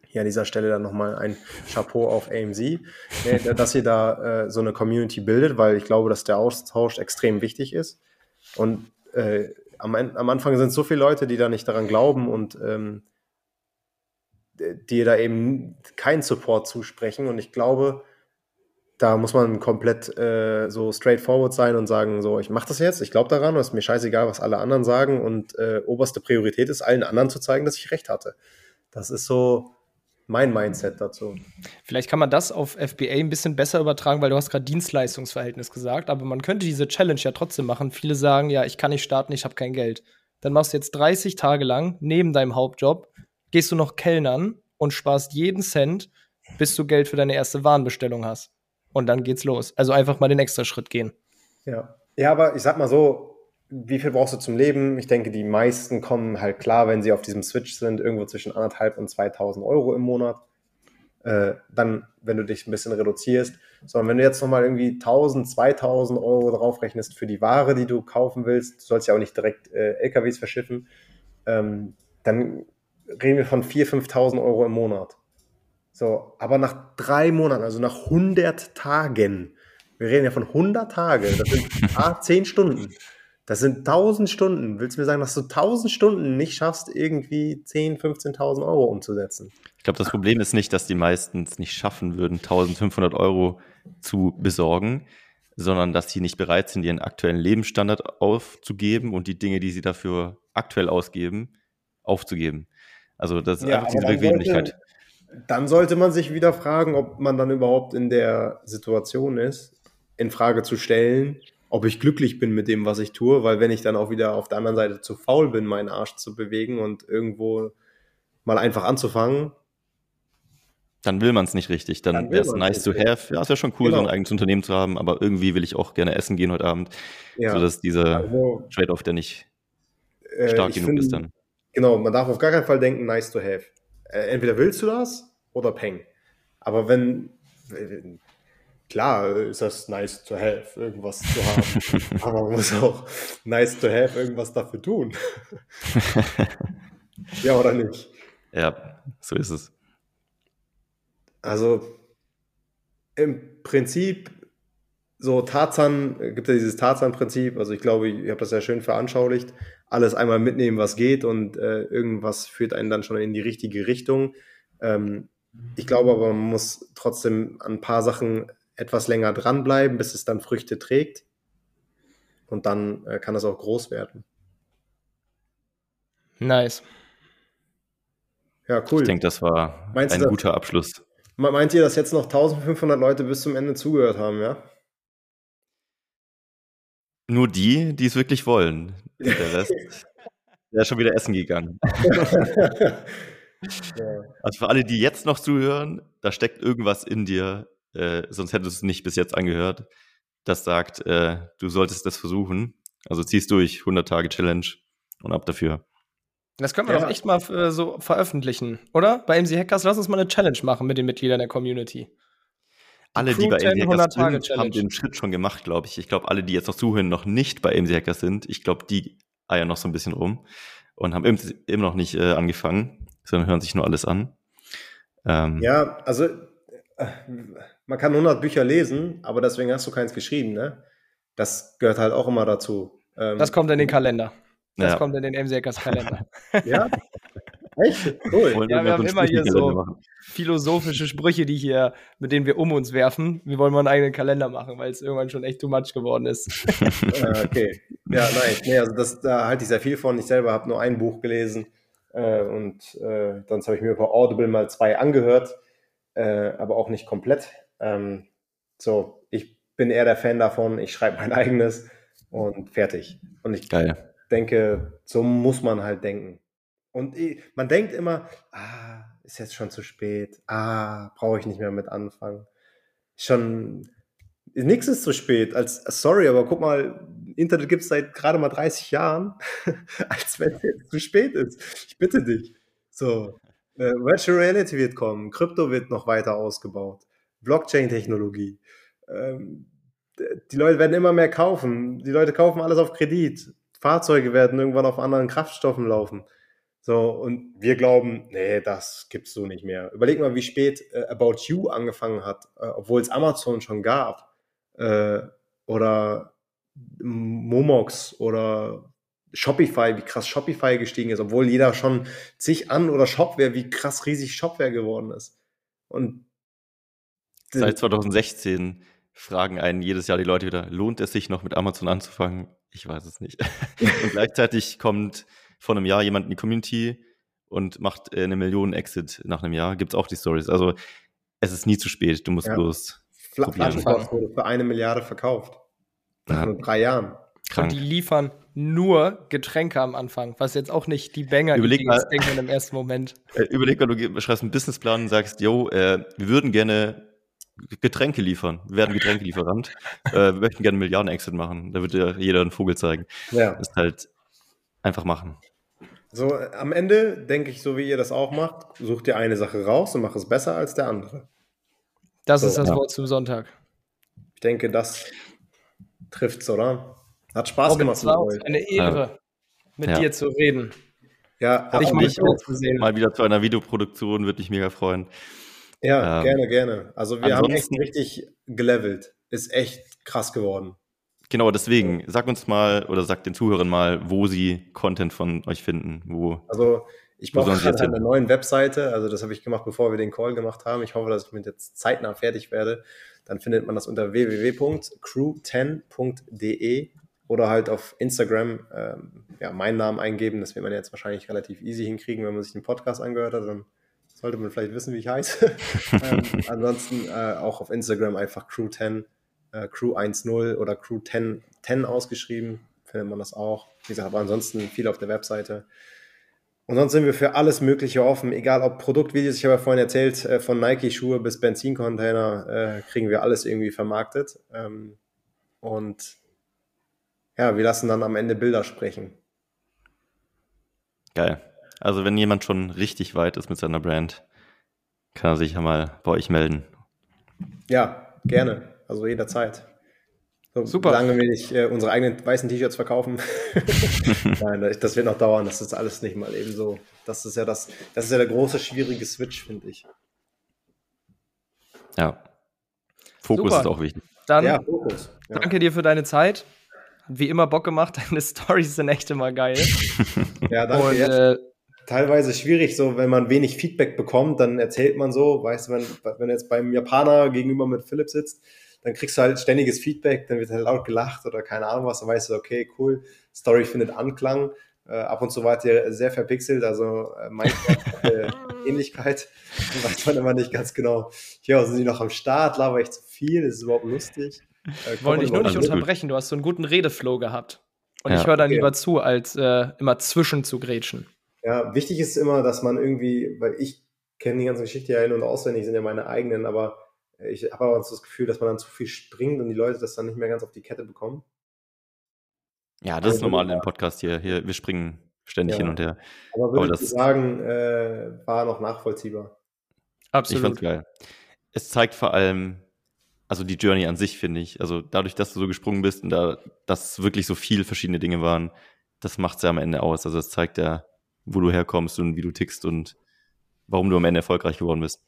S2: Hier an dieser Stelle dann nochmal ein Chapeau auf AMZ, dass ihr da äh, so eine Community bildet, weil ich glaube, dass der Austausch extrem wichtig ist. Und äh, am, am, Anfang sind so viele Leute, die da nicht daran glauben und ähm, die da eben keinen Support zusprechen. Und ich glaube, da muss man komplett äh, so straightforward sein und sagen, so, ich mache das jetzt, ich glaube daran, und es ist mir scheißegal, was alle anderen sagen. Und äh, oberste Priorität ist, allen anderen zu zeigen, dass ich recht hatte. Das ist so mein Mindset dazu.
S3: Vielleicht kann man das auf FBA ein bisschen besser übertragen, weil du hast gerade Dienstleistungsverhältnis gesagt, aber man könnte diese Challenge ja trotzdem machen. Viele sagen, ja, ich kann nicht starten, ich habe kein Geld. Dann machst du jetzt 30 Tage lang neben deinem Hauptjob gehst du noch Kellnern und sparst jeden Cent, bis du Geld für deine erste Warenbestellung hast. Und dann geht's los. Also einfach mal den extra Schritt gehen.
S2: Ja. Ja, aber ich sag mal so, wie viel brauchst du zum Leben? Ich denke, die meisten kommen halt klar, wenn sie auf diesem Switch sind, irgendwo zwischen anderthalb und 2000 Euro im Monat. Äh, dann, wenn du dich ein bisschen reduzierst. Sondern wenn du jetzt nochmal irgendwie 1000, 2000 Euro draufrechnest für die Ware, die du kaufen willst, du sollst ja auch nicht direkt äh, LKWs verschiffen, ähm, dann reden wir von 4.000, 5.000 Euro im Monat. So, aber nach drei Monaten, also nach 100 Tagen, wir reden ja von 100 Tagen, das sind ah, 10 Stunden. Das sind 1000 Stunden. Willst du mir sagen, dass du 1000 Stunden nicht schaffst, irgendwie 10.000, 15.000 Euro umzusetzen?
S1: Ich glaube, das Problem ist nicht, dass die meisten es nicht schaffen würden, 1500 Euro zu besorgen, sondern dass sie nicht bereit sind, ihren aktuellen Lebensstandard aufzugeben und die Dinge, die sie dafür aktuell ausgeben, aufzugeben. Also das ist ja, einfach diese Bequemlichkeit.
S2: Sollte, dann sollte man sich wieder fragen, ob man dann überhaupt in der Situation ist, in Frage zu stellen, ob ich glücklich bin mit dem, was ich tue, weil wenn ich dann auch wieder auf der anderen Seite zu faul bin, meinen Arsch zu bewegen und irgendwo mal einfach anzufangen,
S1: dann will man es nicht richtig. Dann, dann wäre es nice to have. Ja, ist ja schon cool, genau. so ein eigenes Unternehmen zu haben, aber irgendwie will ich auch gerne essen gehen heute Abend. Ja. Sodass dieser also, Trade-off, der nicht äh, stark genug find, ist dann.
S2: Genau, man darf auf gar keinen Fall denken, nice to have. Äh, entweder willst du das oder peng. Aber wenn, klar ist das nice to have, irgendwas zu haben. aber man muss auch nice to have irgendwas dafür tun. ja, oder nicht?
S1: Ja, so ist es.
S2: Also im Prinzip so Tarzan, gibt ja dieses Tarzan-Prinzip, also ich glaube, ich habe das ja schön veranschaulicht, alles einmal mitnehmen, was geht und äh, irgendwas führt einen dann schon in die richtige Richtung. Ähm, ich glaube aber, man muss trotzdem an ein paar Sachen etwas länger dranbleiben, bis es dann Früchte trägt und dann äh, kann es auch groß werden.
S3: Nice.
S1: Ja, cool. Ich denke, das war Meinst ein guter Abschluss.
S2: Meint ihr, dass jetzt noch 1500 Leute bis zum Ende zugehört haben, ja?
S1: Nur die, die es wirklich wollen. Der Rest der ist schon wieder essen gegangen. Also für alle, die jetzt noch zuhören, da steckt irgendwas in dir, äh, sonst hättest du es nicht bis jetzt angehört, das sagt, äh, du solltest das versuchen. Also ziehst durch, 100 Tage Challenge und ab dafür.
S3: Das können wir ja. doch echt mal äh, so veröffentlichen, oder? Bei MC Hackers, lass uns mal eine Challenge machen mit den Mitgliedern der Community
S1: alle, die bei AMC Hackers sind, haben den Schritt schon gemacht, glaube ich. Ich glaube, alle, die jetzt noch zuhören, noch nicht bei AMC Hackers sind, ich glaube, die eiern noch so ein bisschen rum und haben immer noch nicht äh, angefangen, sondern hören sich nur alles an.
S2: Ähm, ja, also äh, man kann 100 Bücher lesen, aber deswegen hast du keins geschrieben, ne? Das gehört halt auch immer dazu.
S3: Ähm, das kommt in den Kalender. Das ja. kommt in den MC Hackers Kalender.
S2: ja? Echt? Cool.
S3: Ja, wir haben immer hier so machen. philosophische Sprüche, die hier, mit denen wir um uns werfen. Wir wollen mal einen eigenen Kalender machen, weil es irgendwann schon echt too much geworden ist.
S2: Ah, okay. Ja, nein. Nee, also das, da halte ich sehr viel von. Ich selber habe nur ein Buch gelesen äh, und äh, dann habe ich mir über Audible mal zwei angehört. äh, aber auch nicht komplett. Ähm, so, ich bin eher der Fan davon, ich schreibe mein eigenes und fertig. Und ich Geil. denke, so muss man halt denken. Und man denkt immer, ah, ist jetzt schon zu spät, ah, brauche ich nicht mehr mit anfangen. Schon, nichts ist zu spät. Als, sorry, aber guck mal, Internet gibt es seit gerade mal 30 Jahren, als wenn es jetzt zu spät ist. Ich bitte dich. So, äh, Virtual Reality wird kommen, Krypto wird noch weiter ausgebaut, Blockchain-Technologie. Ähm, die Leute werden immer mehr kaufen. Die Leute kaufen alles auf Kredit. Fahrzeuge werden irgendwann auf anderen Kraftstoffen laufen. So, und wir glauben, nee, das gibt's so nicht mehr. Überleg mal, wie spät äh, About You angefangen hat, äh, obwohl es Amazon schon gab. Äh, oder Momox oder Shopify, wie krass Shopify gestiegen ist, obwohl jeder schon sich an oder Shopware, wie krass riesig Shopware geworden ist. Und
S1: seit 2016 fragen einen jedes Jahr die Leute wieder, lohnt es sich noch mit Amazon anzufangen? Ich weiß es nicht. und gleichzeitig kommt vor einem Jahr jemand in die Community und macht äh, eine Million Exit nach einem Jahr. Gibt es auch die Stories. Also es ist nie zu spät. Du musst ja. bloß.
S2: Flaschenpost wurde für eine Milliarde verkauft. Nach nur drei Jahren.
S3: Krank. Und die liefern nur Getränke am Anfang, was jetzt auch nicht die Banger
S1: überleg mal,
S3: ist, denkt man im ersten Moment.
S1: Äh, überleg mal, du schreibst einen Businessplan und sagst, yo, äh, wir würden gerne Getränke liefern. Wir werden Getränkelieferant. äh, wir möchten gerne Milliarden-Exit machen. Da wird ja jeder einen Vogel zeigen. Ja. Das ist halt einfach machen.
S2: So, am Ende denke ich, so wie ihr das auch macht, sucht ihr eine Sache raus und macht es besser als der andere.
S3: Das so, ist das ja. Wort zum Sonntag.
S2: Ich denke, das trifft's, oder? Hat Spaß Robin, gemacht. Es
S3: war eine Ehre, ja. mit ja. dir zu reden.
S2: Ja,
S1: hat mich zu sehen. Mal wieder zu einer Videoproduktion, würde mich mega freuen.
S2: Ja, ähm, gerne, gerne. Also wir haben echt richtig gelevelt. Ist echt krass geworden.
S1: Genau, deswegen, sag uns mal oder sag den Zuhörern mal, wo sie Content von euch finden. Wo,
S2: also ich brauche halt eine neue Webseite, also das habe ich gemacht, bevor wir den Call gemacht haben. Ich hoffe, dass ich mit jetzt zeitnah fertig werde. Dann findet man das unter www.crew10.de oder halt auf Instagram ähm, ja, meinen Namen eingeben. Das wird man jetzt wahrscheinlich relativ easy hinkriegen, wenn man sich den Podcast angehört hat. Dann sollte man vielleicht wissen, wie ich heiße. ähm, ansonsten äh, auch auf Instagram einfach Crew10 äh, Crew 1.0 oder Crew 10, 10 ausgeschrieben, findet man das auch. Wie gesagt, aber ansonsten viel auf der Webseite. Und sonst sind wir für alles Mögliche offen, egal ob Produktvideos, ich habe ja vorhin erzählt, äh, von Nike-Schuhe bis Benzincontainer, äh, kriegen wir alles irgendwie vermarktet. Ähm, und ja, wir lassen dann am Ende Bilder sprechen.
S1: Geil. Also wenn jemand schon richtig weit ist mit seiner Brand, kann er sich ja mal bei euch melden.
S2: Ja, gerne. Also jederzeit. So, Super. Solange wir nicht äh, unsere eigenen weißen T-Shirts verkaufen. Nein, das wird noch dauern. Das ist alles nicht mal eben so. Das ist ja das, das ist ja der große, schwierige Switch, finde ich.
S1: Ja. Fokus Super. ist auch wichtig.
S3: Dann ja, Fokus. Ja. danke dir für deine Zeit. Hat wie immer Bock gemacht. Deine Stories sind echt immer geil.
S2: ja, danke. Und, äh, teilweise schwierig, so wenn man wenig Feedback bekommt, dann erzählt man so, weißt du, wenn, wenn du jetzt beim Japaner gegenüber mit Philipp sitzt, dann kriegst du halt ständiges Feedback, dann wird halt laut gelacht oder keine Ahnung was, dann weißt du, okay, cool, Story findet Anklang. Äh, ab und zu war ihr sehr verpixelt, also äh, äh, Ähnlichkeit, weiß man immer nicht ganz genau. Hier sind die noch am Start, laber ich zu viel, ist es überhaupt lustig?
S3: Äh, Wollte ich nur nicht unterbrechen, du hast so einen guten Redeflow gehabt. Und ja, ich höre dann okay. lieber zu, als äh, immer zwischen zu grätschen.
S2: Ja, wichtig ist immer, dass man irgendwie, weil ich kenne die ganze Geschichte ja in- und auswendig, sind ja meine eigenen, aber ich habe aber so das Gefühl, dass man dann zu viel springt und die Leute das dann nicht mehr ganz auf die Kette bekommen.
S1: Ja, das also, ist normal im Podcast hier. hier. Wir springen ständig ja. hin und her.
S2: Aber würde aber ich sagen, äh, war noch nachvollziehbar.
S1: Absolut. Ich fand's geil. Es zeigt vor allem, also die Journey an sich, finde ich. Also dadurch, dass du so gesprungen bist und da, dass wirklich so viele verschiedene Dinge waren, das macht's ja am Ende aus. Also es zeigt ja, wo du herkommst und wie du tickst und warum du am Ende erfolgreich geworden bist.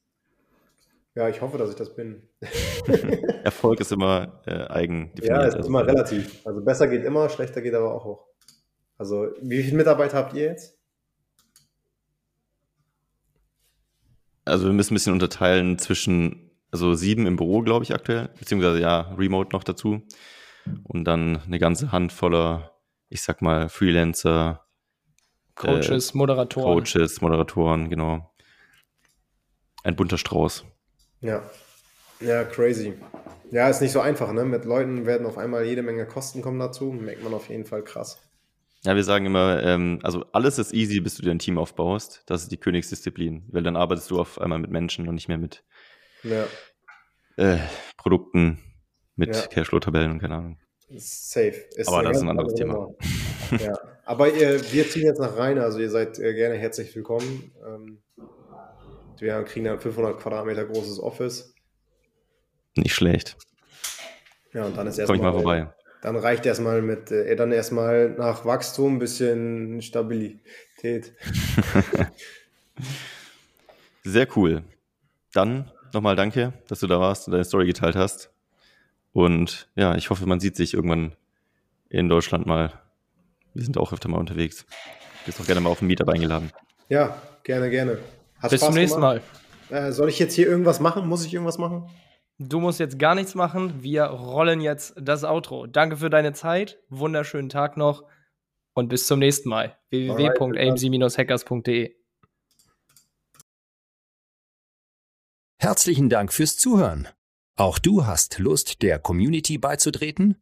S2: Ja, ich hoffe, dass ich das bin.
S1: Erfolg ist immer äh, eigen
S2: definiert. Ja, es ist also, immer relativ. Also besser geht immer, schlechter geht aber auch hoch. Also wie viele Mitarbeiter habt ihr jetzt?
S1: Also wir müssen ein bisschen unterteilen zwischen, also sieben im Büro, glaube ich, aktuell, beziehungsweise ja, Remote noch dazu. Und dann eine ganze Handvoller, ich sag mal, Freelancer.
S3: Coaches, äh, Moderatoren.
S1: Coaches, Moderatoren, genau. Ein bunter Strauß.
S2: Ja. Ja, crazy. Ja, ist nicht so einfach, ne? Mit Leuten werden auf einmal jede Menge Kosten kommen dazu. Merkt man auf jeden Fall krass.
S1: Ja, wir sagen immer, ähm, also alles ist easy, bis du dir ein Team aufbaust. Das ist die Königsdisziplin, weil dann arbeitest du auf einmal mit Menschen und nicht mehr mit ja. äh, Produkten, mit ja. Cashflow-Tabellen und keine Ahnung.
S2: Safe.
S1: Ist Aber das ist ein anderes Thema.
S2: ja. Aber ihr, wir ziehen jetzt nach Rhein, also ihr seid äh, gerne herzlich willkommen. Ähm, wir kriegen dann 500 Quadratmeter großes Office.
S1: Nicht schlecht.
S2: Ja, und dann ist
S1: erstmal. Komm ich mal vorbei.
S2: Dann reicht erstmal mit, äh, dann erstmal nach Wachstum ein bisschen Stabilität.
S1: Sehr cool. Dann nochmal danke, dass du da warst und deine Story geteilt hast. Und ja, ich hoffe, man sieht sich irgendwann in Deutschland mal. Wir sind auch öfter mal unterwegs. Du bist auch gerne mal auf ein Meetup eingeladen.
S2: Ja, gerne, gerne.
S3: Hat Bis Spaß zum nächsten gemacht.
S2: Mal. Äh, soll ich jetzt hier irgendwas machen? Muss ich irgendwas machen?
S3: Du musst jetzt gar nichts machen. Wir rollen jetzt das Outro. Danke für deine Zeit. Wunderschönen Tag noch und bis zum nächsten Mal. www.amc-hackers.de
S4: Herzlichen Dank fürs Zuhören. Auch du hast Lust, der Community beizutreten?